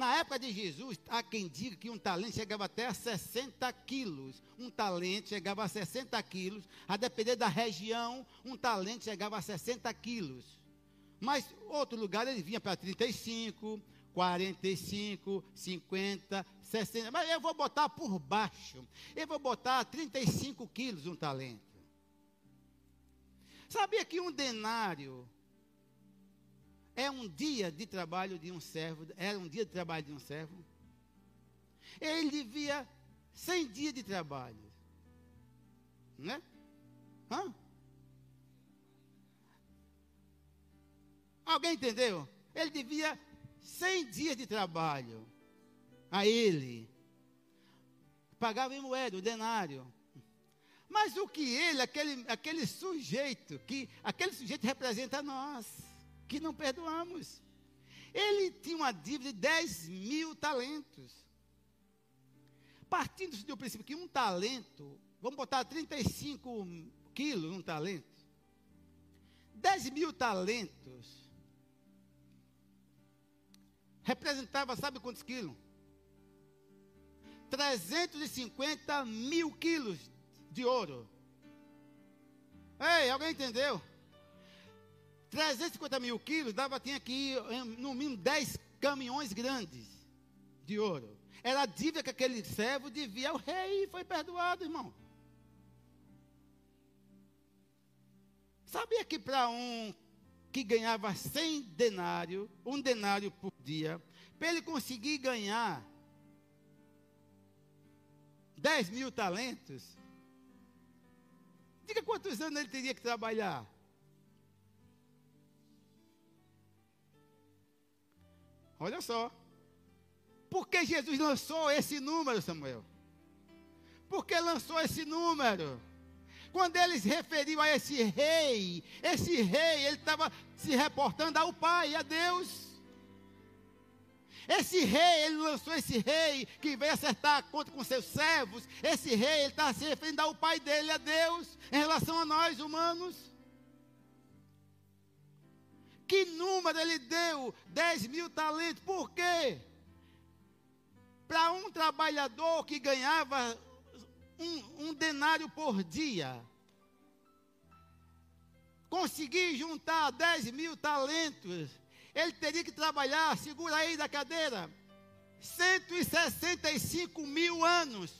[SPEAKER 1] Na época de Jesus, há quem diga que um talento chegava até a 60 quilos. Um talento chegava a 60 quilos. A depender da região, um talento chegava a 60 quilos. Mas outro lugar ele vinha para 35, 45, 50, 60, mas eu vou botar por baixo. Eu vou botar 35 quilos um talento. Sabia que um denário é um dia de trabalho de um servo? Era um dia de trabalho de um servo? Ele devia 100 dias de trabalho. Né? Hã? Alguém entendeu? Ele devia 100 dias de trabalho a ele. Pagava em moeda, o denário. Mas o que ele, aquele, aquele sujeito, que aquele sujeito representa nós, que não perdoamos. Ele tinha uma dívida de 10 mil talentos. Partindo do princípio que um talento, vamos botar 35 quilos um talento. 10 mil talentos representava, sabe quantos quilos? 350 mil quilos de ouro. Ei, alguém entendeu? 350 mil quilos dava, tinha que ir no mínimo 10 caminhões grandes de ouro. Era a dívida que aquele servo devia ao rei e foi perdoado, irmão. Sabia que para um que ganhava 100 denário, um denário por dia, para ele conseguir ganhar 10 mil talentos, diga quantos anos ele teria que trabalhar. Olha só. Por que Jesus lançou esse número, Samuel? Por que lançou esse número? Quando eles referiam a esse rei, esse rei, ele estava se reportando ao Pai, a Deus. Esse rei, ele lançou esse rei que veio acertar a conta com seus servos. Esse rei, ele está se referindo ao Pai dele, a Deus, em relação a nós humanos. Que número ele deu? 10 mil talentos. Por quê? Para um trabalhador que ganhava um, um denário por dia, conseguir juntar 10 mil talentos, ele teria que trabalhar, segura aí da cadeira, 165 mil anos.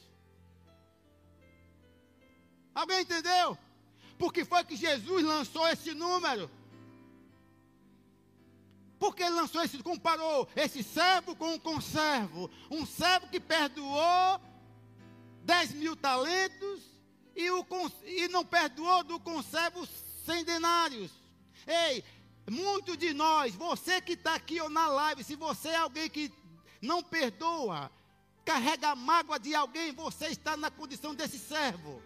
[SPEAKER 1] Alguém entendeu? Porque foi que Jesus lançou esse número. Porque ele lançou esse, comparou esse servo com um conservo. Um servo que perdoou 10 mil talentos e, o, e não perdoou do conservo 100 denários. Ei, muito de nós, você que está aqui ou na live, se você é alguém que não perdoa, carrega a mágoa de alguém, você está na condição desse servo.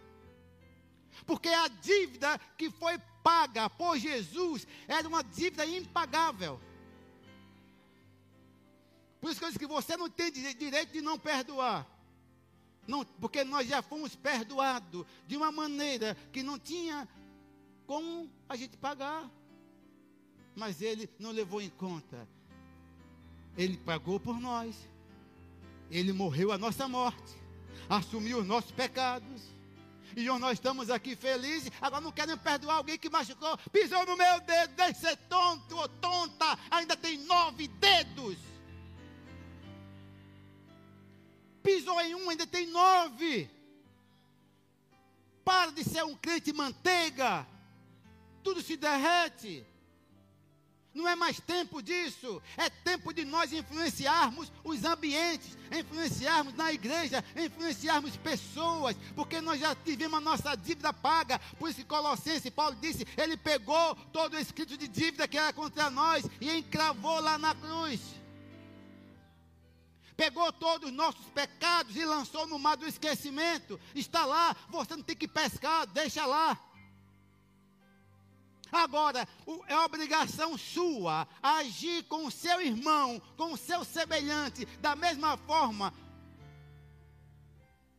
[SPEAKER 1] Porque a dívida que foi paga por Jesus era uma dívida impagável. Por isso que eu disse que você não tem direito de não perdoar. Não, porque nós já fomos perdoados de uma maneira que não tinha como a gente pagar. Mas ele não levou em conta. Ele pagou por nós. Ele morreu a nossa morte. Assumiu os nossos pecados. E nós estamos aqui felizes. Agora não querem perdoar alguém que machucou. Pisou no meu dedo. Deixa de ser tonto ou tonta. Ainda tem nove dedos. Pisou em um, ainda tem nove. Para de ser um crente manteiga. Tudo se derrete. Não é mais tempo disso. É tempo de nós influenciarmos os ambientes, influenciarmos na igreja, influenciarmos pessoas, porque nós já tivemos a nossa dívida paga. Por isso que Colossenses, Paulo disse, ele pegou todo o escrito de dívida que era contra nós e encravou lá na cruz. Pegou todos os nossos pecados e lançou no mar do esquecimento. Está lá, você não tem que pescar, deixa lá. Agora, é obrigação sua agir com o seu irmão, com o seu semelhante, da mesma forma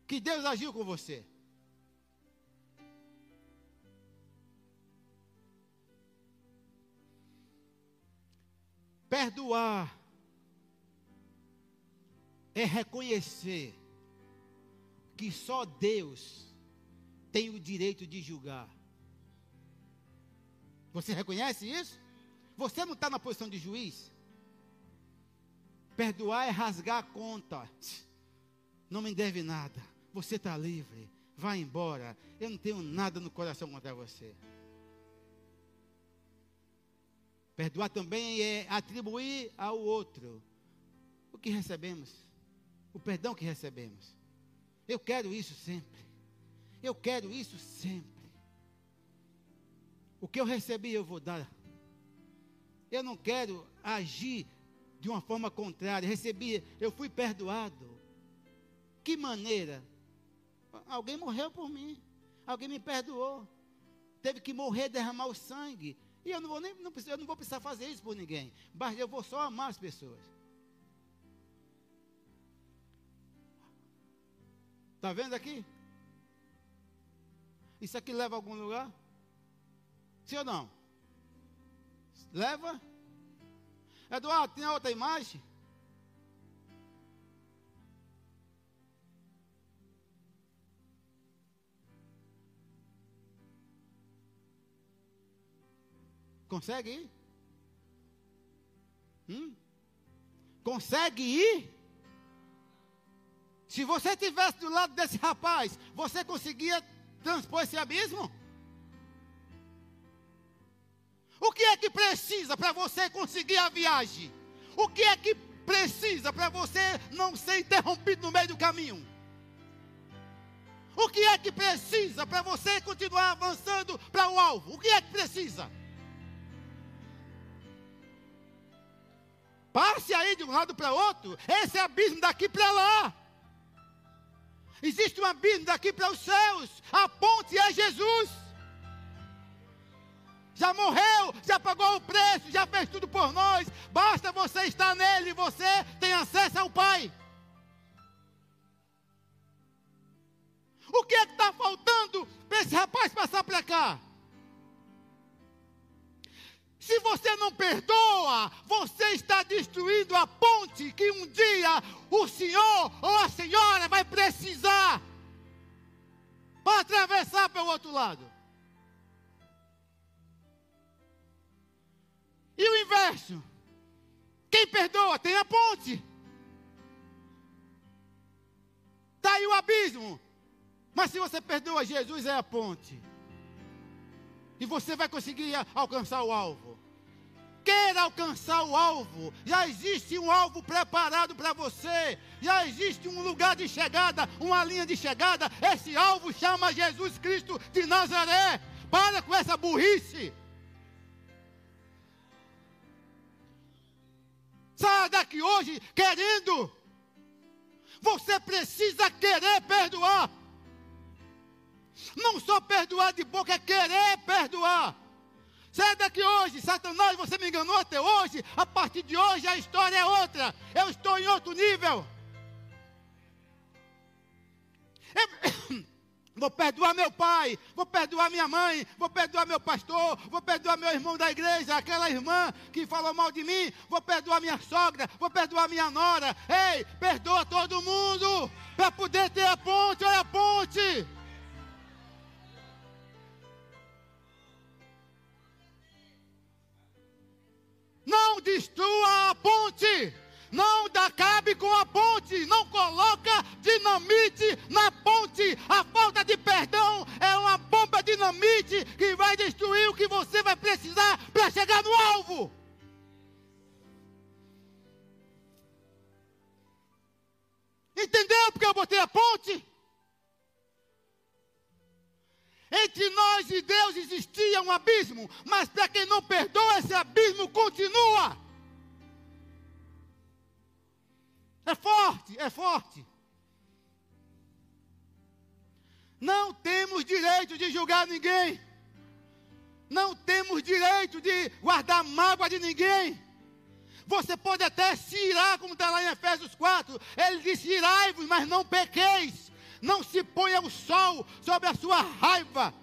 [SPEAKER 1] que Deus agiu com você. Perdoar é reconhecer que só Deus tem o direito de julgar. Você reconhece isso? Você não está na posição de juiz? Perdoar é rasgar a conta. Não me deve nada. Você está livre. Vá embora. Eu não tenho nada no coração contra você. Perdoar também é atribuir ao outro o que recebemos, o perdão que recebemos. Eu quero isso sempre. Eu quero isso sempre. O que eu recebi, eu vou dar. Eu não quero agir de uma forma contrária. Recebi, eu fui perdoado. Que maneira? Alguém morreu por mim. Alguém me perdoou. Teve que morrer, derramar o sangue. E eu não vou nem, não, eu não vou precisar fazer isso por ninguém. Eu vou só amar as pessoas. Está vendo aqui? Isso aqui leva a algum lugar? Sim ou não? Leva? Eduardo, tem outra imagem? Consegue ir? Hum? Consegue ir? Se você estivesse do lado desse rapaz, você conseguia transpor esse abismo? O que é que precisa para você conseguir a viagem? O que é que precisa para você não ser interrompido no meio do caminho? O que é que precisa para você continuar avançando para o alvo? O que é que precisa? Passe aí de um lado para outro. Esse abismo daqui para lá. Existe um abismo daqui para os céus. A ponte é Jesus já morreu, já pagou o preço, já fez tudo por nós. Basta você estar nele e você tem acesso ao Pai. O que é que está faltando para esse rapaz passar para cá? Se você não perdoa, você está destruindo a ponte que um dia o senhor ou a senhora vai precisar para atravessar para o outro lado. E o inverso? Quem perdoa tem a ponte. Está aí o abismo. Mas se você perdoa, Jesus é a ponte. E você vai conseguir alcançar o alvo. Queira alcançar o alvo. Já existe um alvo preparado para você. Já existe um lugar de chegada, uma linha de chegada. Esse alvo chama Jesus Cristo de Nazaré. Para com essa burrice. Saia daqui hoje querendo. Você precisa querer perdoar. Não só perdoar de boca, é querer perdoar. Sai daqui hoje, Satanás, você me enganou até hoje. A partir de hoje a história é outra. Eu estou em outro nível. Eu... Vou perdoar meu pai, vou perdoar minha mãe, vou perdoar meu pastor, vou perdoar meu irmão da igreja, aquela irmã que falou mal de mim, vou perdoar minha sogra, vou perdoar minha nora. Ei, perdoa todo mundo para poder ter a ponte, olha a ponte. Não destrua a ponte. Não dá cabe com a ponte, não coloca dinamite na ponte. A falta de perdão é uma bomba dinamite que vai destruir o que você vai precisar para chegar no alvo. Entendeu porque eu botei a ponte? Entre nós e Deus existia um abismo, mas para quem não perdoa, esse abismo continua. É forte, é forte. Não temos direito de julgar ninguém. Não temos direito de guardar mágoa de ninguém. Você pode até se irar, como está lá em Efésios 4. Ele disse: irai-vos, mas não pequeis. Não se ponha o sol sobre a sua raiva.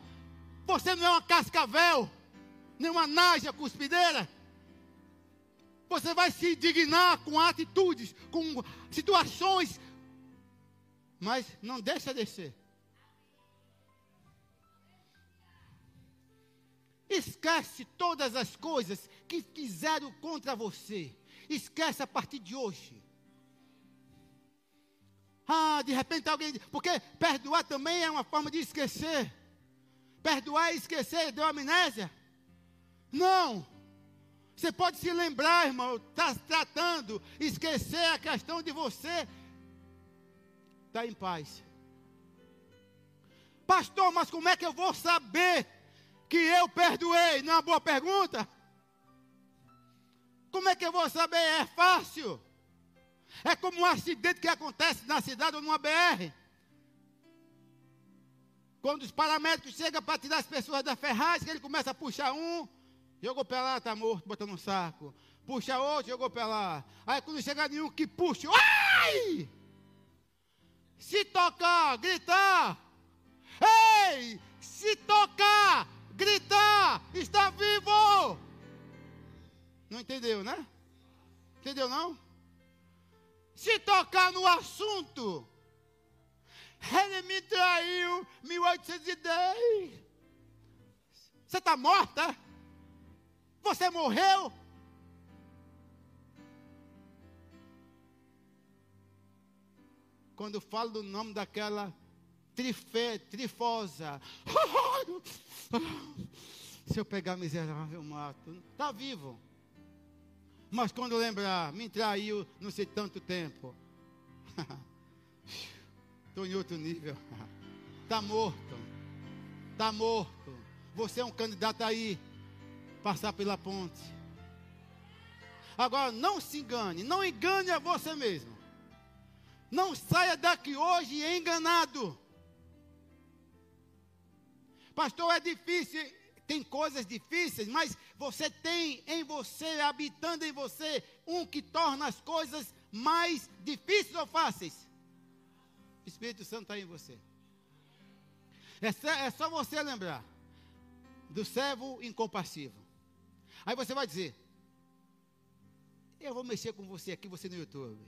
[SPEAKER 1] Você não é uma cascavel, nem uma naja cuspideira. Você vai se indignar com atitudes, com situações, mas não deixa descer. Esquece todas as coisas que fizeram contra você. Esquece a partir de hoje. Ah, de repente alguém. Porque perdoar também é uma forma de esquecer. Perdoar e esquecer deu amnésia? Não. Você pode se lembrar, irmão, está tratando, esquecer a questão de você estar tá em paz. Pastor, mas como é que eu vou saber que eu perdoei? Não é uma boa pergunta? Como é que eu vou saber? É fácil. É como um acidente que acontece na cidade ou numa BR. Quando os paramédicos chegam para tirar as pessoas da ferragem, ele começa a puxar um, Jogou para lá, está morto, botou no saco. Puxa outro, jogou para lá. Aí quando chega nenhum que puxa, ai! Se tocar, gritar. Ei! Se tocar, gritar, está vivo! Não entendeu, né? Entendeu não? Se tocar no assunto, ele me traiu 1810. Você está morta? Você morreu? Quando falo do nome daquela trife, trifosa. Se eu pegar miserável, eu mato. Está vivo. Mas quando lembrar, me traiu não sei tanto tempo. Estou em outro nível. Está morto. Está morto. Você é um candidato aí passar pela ponte. Agora, não se engane, não engane a você mesmo. Não saia daqui hoje enganado. Pastor, é difícil, tem coisas difíceis, mas você tem em você, habitando em você, um que torna as coisas mais difíceis ou fáceis. O Espírito Santo está em você. É só, é só você lembrar do servo incompassivo Aí você vai dizer: Eu vou mexer com você aqui, você no YouTube.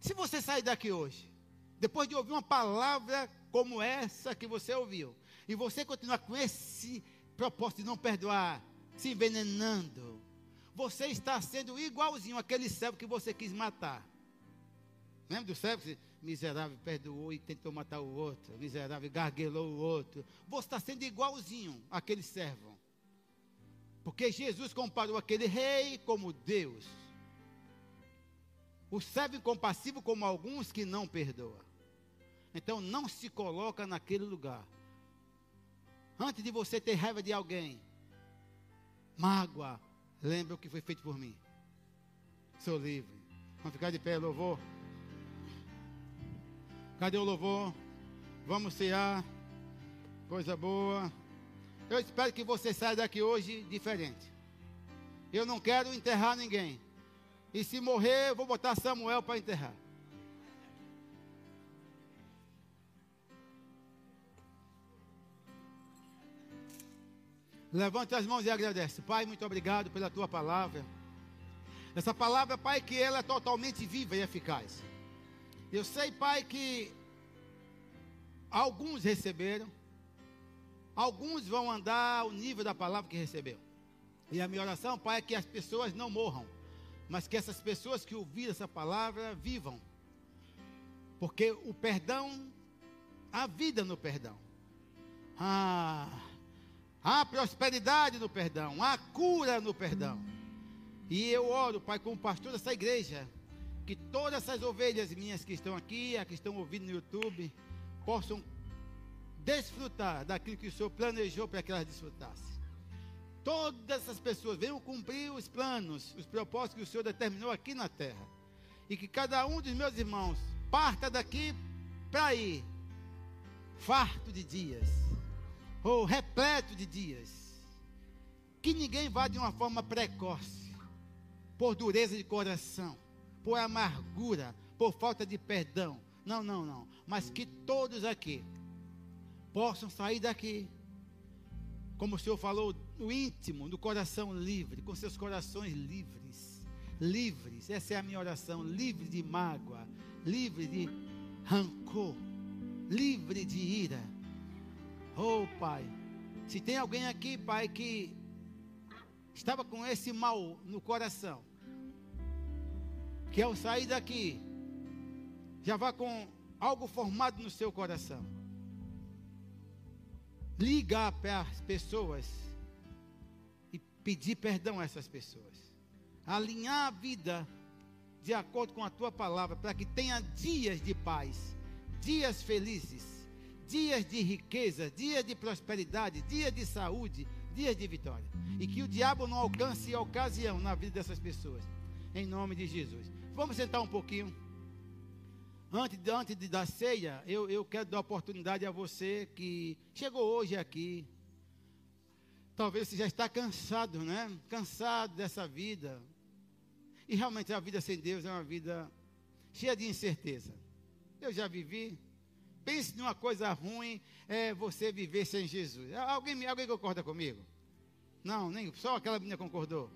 [SPEAKER 1] Se você sair daqui hoje, depois de ouvir uma palavra como essa que você ouviu, e você continuar com esse propósito de não perdoar, se envenenando, você está sendo igualzinho aquele servo que você quis matar. Lembra do servo que miserável perdoou e tentou matar o outro, miserável garguelou o outro. Você está sendo igualzinho aquele servo. Porque Jesus comparou aquele rei como Deus. O servo incompassivo como alguns que não perdoa. Então não se coloca naquele lugar. Antes de você ter raiva de alguém, mágoa, lembra o que foi feito por mim. Sou livre. Vamos ficar de pé, louvor. Cadê o louvor? Vamos cear. Coisa boa. Eu espero que você saia daqui hoje diferente. Eu não quero enterrar ninguém. E se morrer, eu vou botar Samuel para enterrar. Levante as mãos e agradece. Pai, muito obrigado pela tua palavra. Essa palavra, Pai, que ela é totalmente viva e eficaz. Eu sei, Pai, que alguns receberam, alguns vão andar ao nível da palavra que recebeu. E a minha oração, Pai, é que as pessoas não morram, mas que essas pessoas que ouviram essa palavra vivam. Porque o perdão, a vida no perdão. Ah, há prosperidade no perdão, há cura no perdão. E eu oro, Pai, como pastor dessa igreja, que todas essas ovelhas minhas que estão aqui, as que estão ouvindo no YouTube, possam desfrutar daquilo que o Senhor planejou para que elas desfrutassem. Todas essas pessoas venham cumprir os planos, os propósitos que o Senhor determinou aqui na terra. E que cada um dos meus irmãos parta daqui para ir farto de dias, ou repleto de dias. Que ninguém vá de uma forma precoce, por dureza de coração por amargura, por falta de perdão. Não, não, não. Mas que todos aqui possam sair daqui, como o Senhor falou, no íntimo, no coração livre, com seus corações livres. Livres, essa é a minha oração. Livre de mágoa, livre de rancor, livre de ira. Oh, Pai, se tem alguém aqui, Pai, que estava com esse mal no coração, que ao sair daqui, já vá com algo formado no seu coração. Ligar para as pessoas e pedir perdão a essas pessoas. Alinhar a vida de acordo com a tua palavra, para que tenha dias de paz, dias felizes, dias de riqueza, dias de prosperidade, dias de saúde, dias de vitória. E que o diabo não alcance ocasião na vida dessas pessoas. Em nome de Jesus. Vamos sentar um pouquinho. Antes, antes dar ceia, eu, eu quero dar oportunidade a você que chegou hoje aqui. Talvez você já está cansado, né? Cansado dessa vida. E realmente a vida sem Deus é uma vida cheia de incerteza. Eu já vivi. Pense numa coisa ruim é você viver sem Jesus. Alguém, alguém concorda comigo? Não, nem só aquela menina concordou.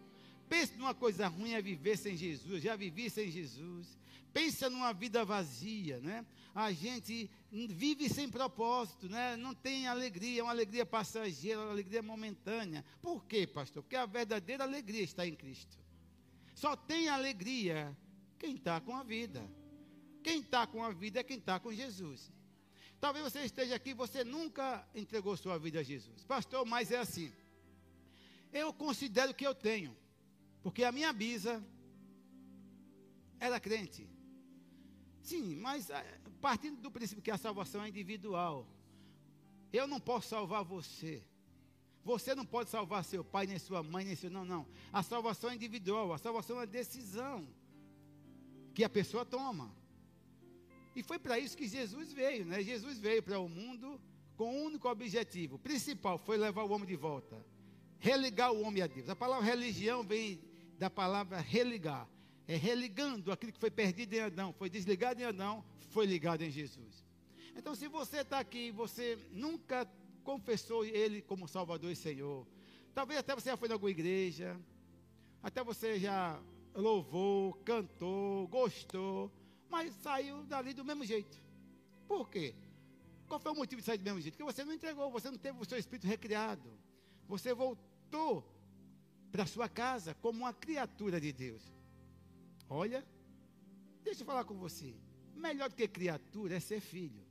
[SPEAKER 1] Pense numa coisa ruim é viver sem Jesus. Já vivi sem Jesus. Pensa numa vida vazia, né? A gente vive sem propósito, né? Não tem alegria, é uma alegria passageira, uma alegria momentânea. Por quê, pastor? Porque a verdadeira alegria está em Cristo. Só tem alegria quem está com a vida. Quem está com a vida é quem está com Jesus. Talvez você esteja aqui, você nunca entregou sua vida a Jesus. Pastor, mas é assim. Eu considero que eu tenho. Porque a minha bisa era crente. Sim, mas ah, partindo do princípio que a salvação é individual. Eu não posso salvar você. Você não pode salvar seu pai, nem sua mãe, nem seu. Não, não. A salvação é individual. A salvação é uma decisão que a pessoa toma. E foi para isso que Jesus veio, né? Jesus veio para o mundo com um único objetivo. principal foi levar o homem de volta. Religar o homem a Deus. A palavra religião vem da palavra religar. É religando aquilo que foi perdido em Adão, foi desligado em Adão, foi ligado em Jesus. Então, se você está aqui, você nunca confessou Ele como Salvador e Senhor, Talvez até você já foi em alguma igreja, até você já louvou, cantou, gostou, mas saiu dali do mesmo jeito. Por quê? Qual foi o motivo de sair do mesmo jeito? Porque você não entregou, você não teve o seu espírito recriado. Você voltou para sua casa como uma criatura de Deus. Olha, deixa eu falar com você. Melhor do que criatura é ser filho.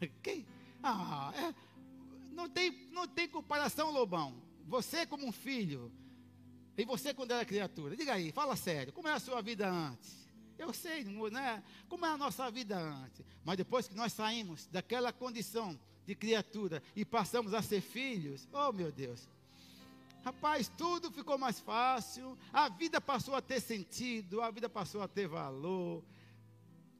[SPEAKER 1] Quem? Ah, é, não, tem, não tem comparação, Lobão. Você como um filho e você quando era criatura. Diga aí, fala sério. Como era a sua vida antes? Eu sei, né? Como é a nossa vida antes. Mas depois que nós saímos daquela condição de criatura e passamos a ser filhos, oh meu Deus. Rapaz, tudo ficou mais fácil, a vida passou a ter sentido, a vida passou a ter valor.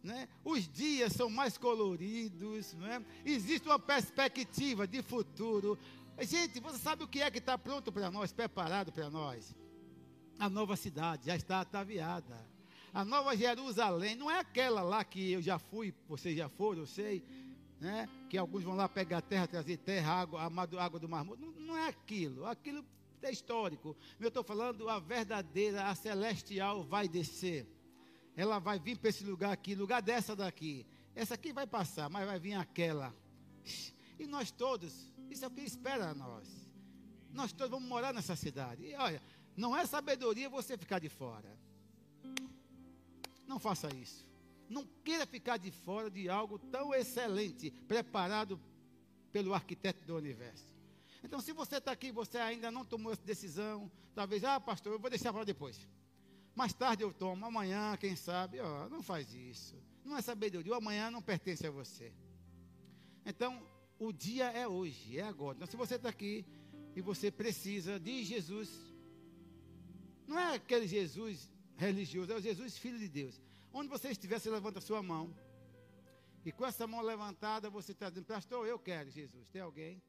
[SPEAKER 1] Né? Os dias são mais coloridos, né? existe uma perspectiva de futuro. Gente, você sabe o que é que está pronto para nós, preparado para nós? A nova cidade já está ataviada. A nova Jerusalém, não é aquela lá que eu já fui, vocês já foram, eu sei, né? que alguns vão lá pegar terra, trazer terra, água, água do mar. Não, não é aquilo. Aquilo é histórico. Eu estou falando a verdadeira, a celestial vai descer. Ela vai vir para esse lugar aqui, lugar dessa daqui. Essa aqui vai passar, mas vai vir aquela. E nós todos, isso é o que espera nós. Nós todos vamos morar nessa cidade. E olha, não é sabedoria você ficar de fora. Não faça isso. Não queira ficar de fora de algo tão excelente, preparado pelo arquiteto do universo. Então, se você está aqui e você ainda não tomou essa decisão, talvez, ah, pastor, eu vou deixar para depois. Mais tarde eu tomo, amanhã, quem sabe, não faz isso. Não é sabedoria, o amanhã não pertence a você. Então, o dia é hoje, é agora. Então, se você está aqui e você precisa de Jesus, não é aquele Jesus religioso, é o Jesus Filho de Deus. Onde você estiver, você levanta a sua mão. E com essa mão levantada, você está dizendo, pastor, eu quero Jesus. Tem alguém?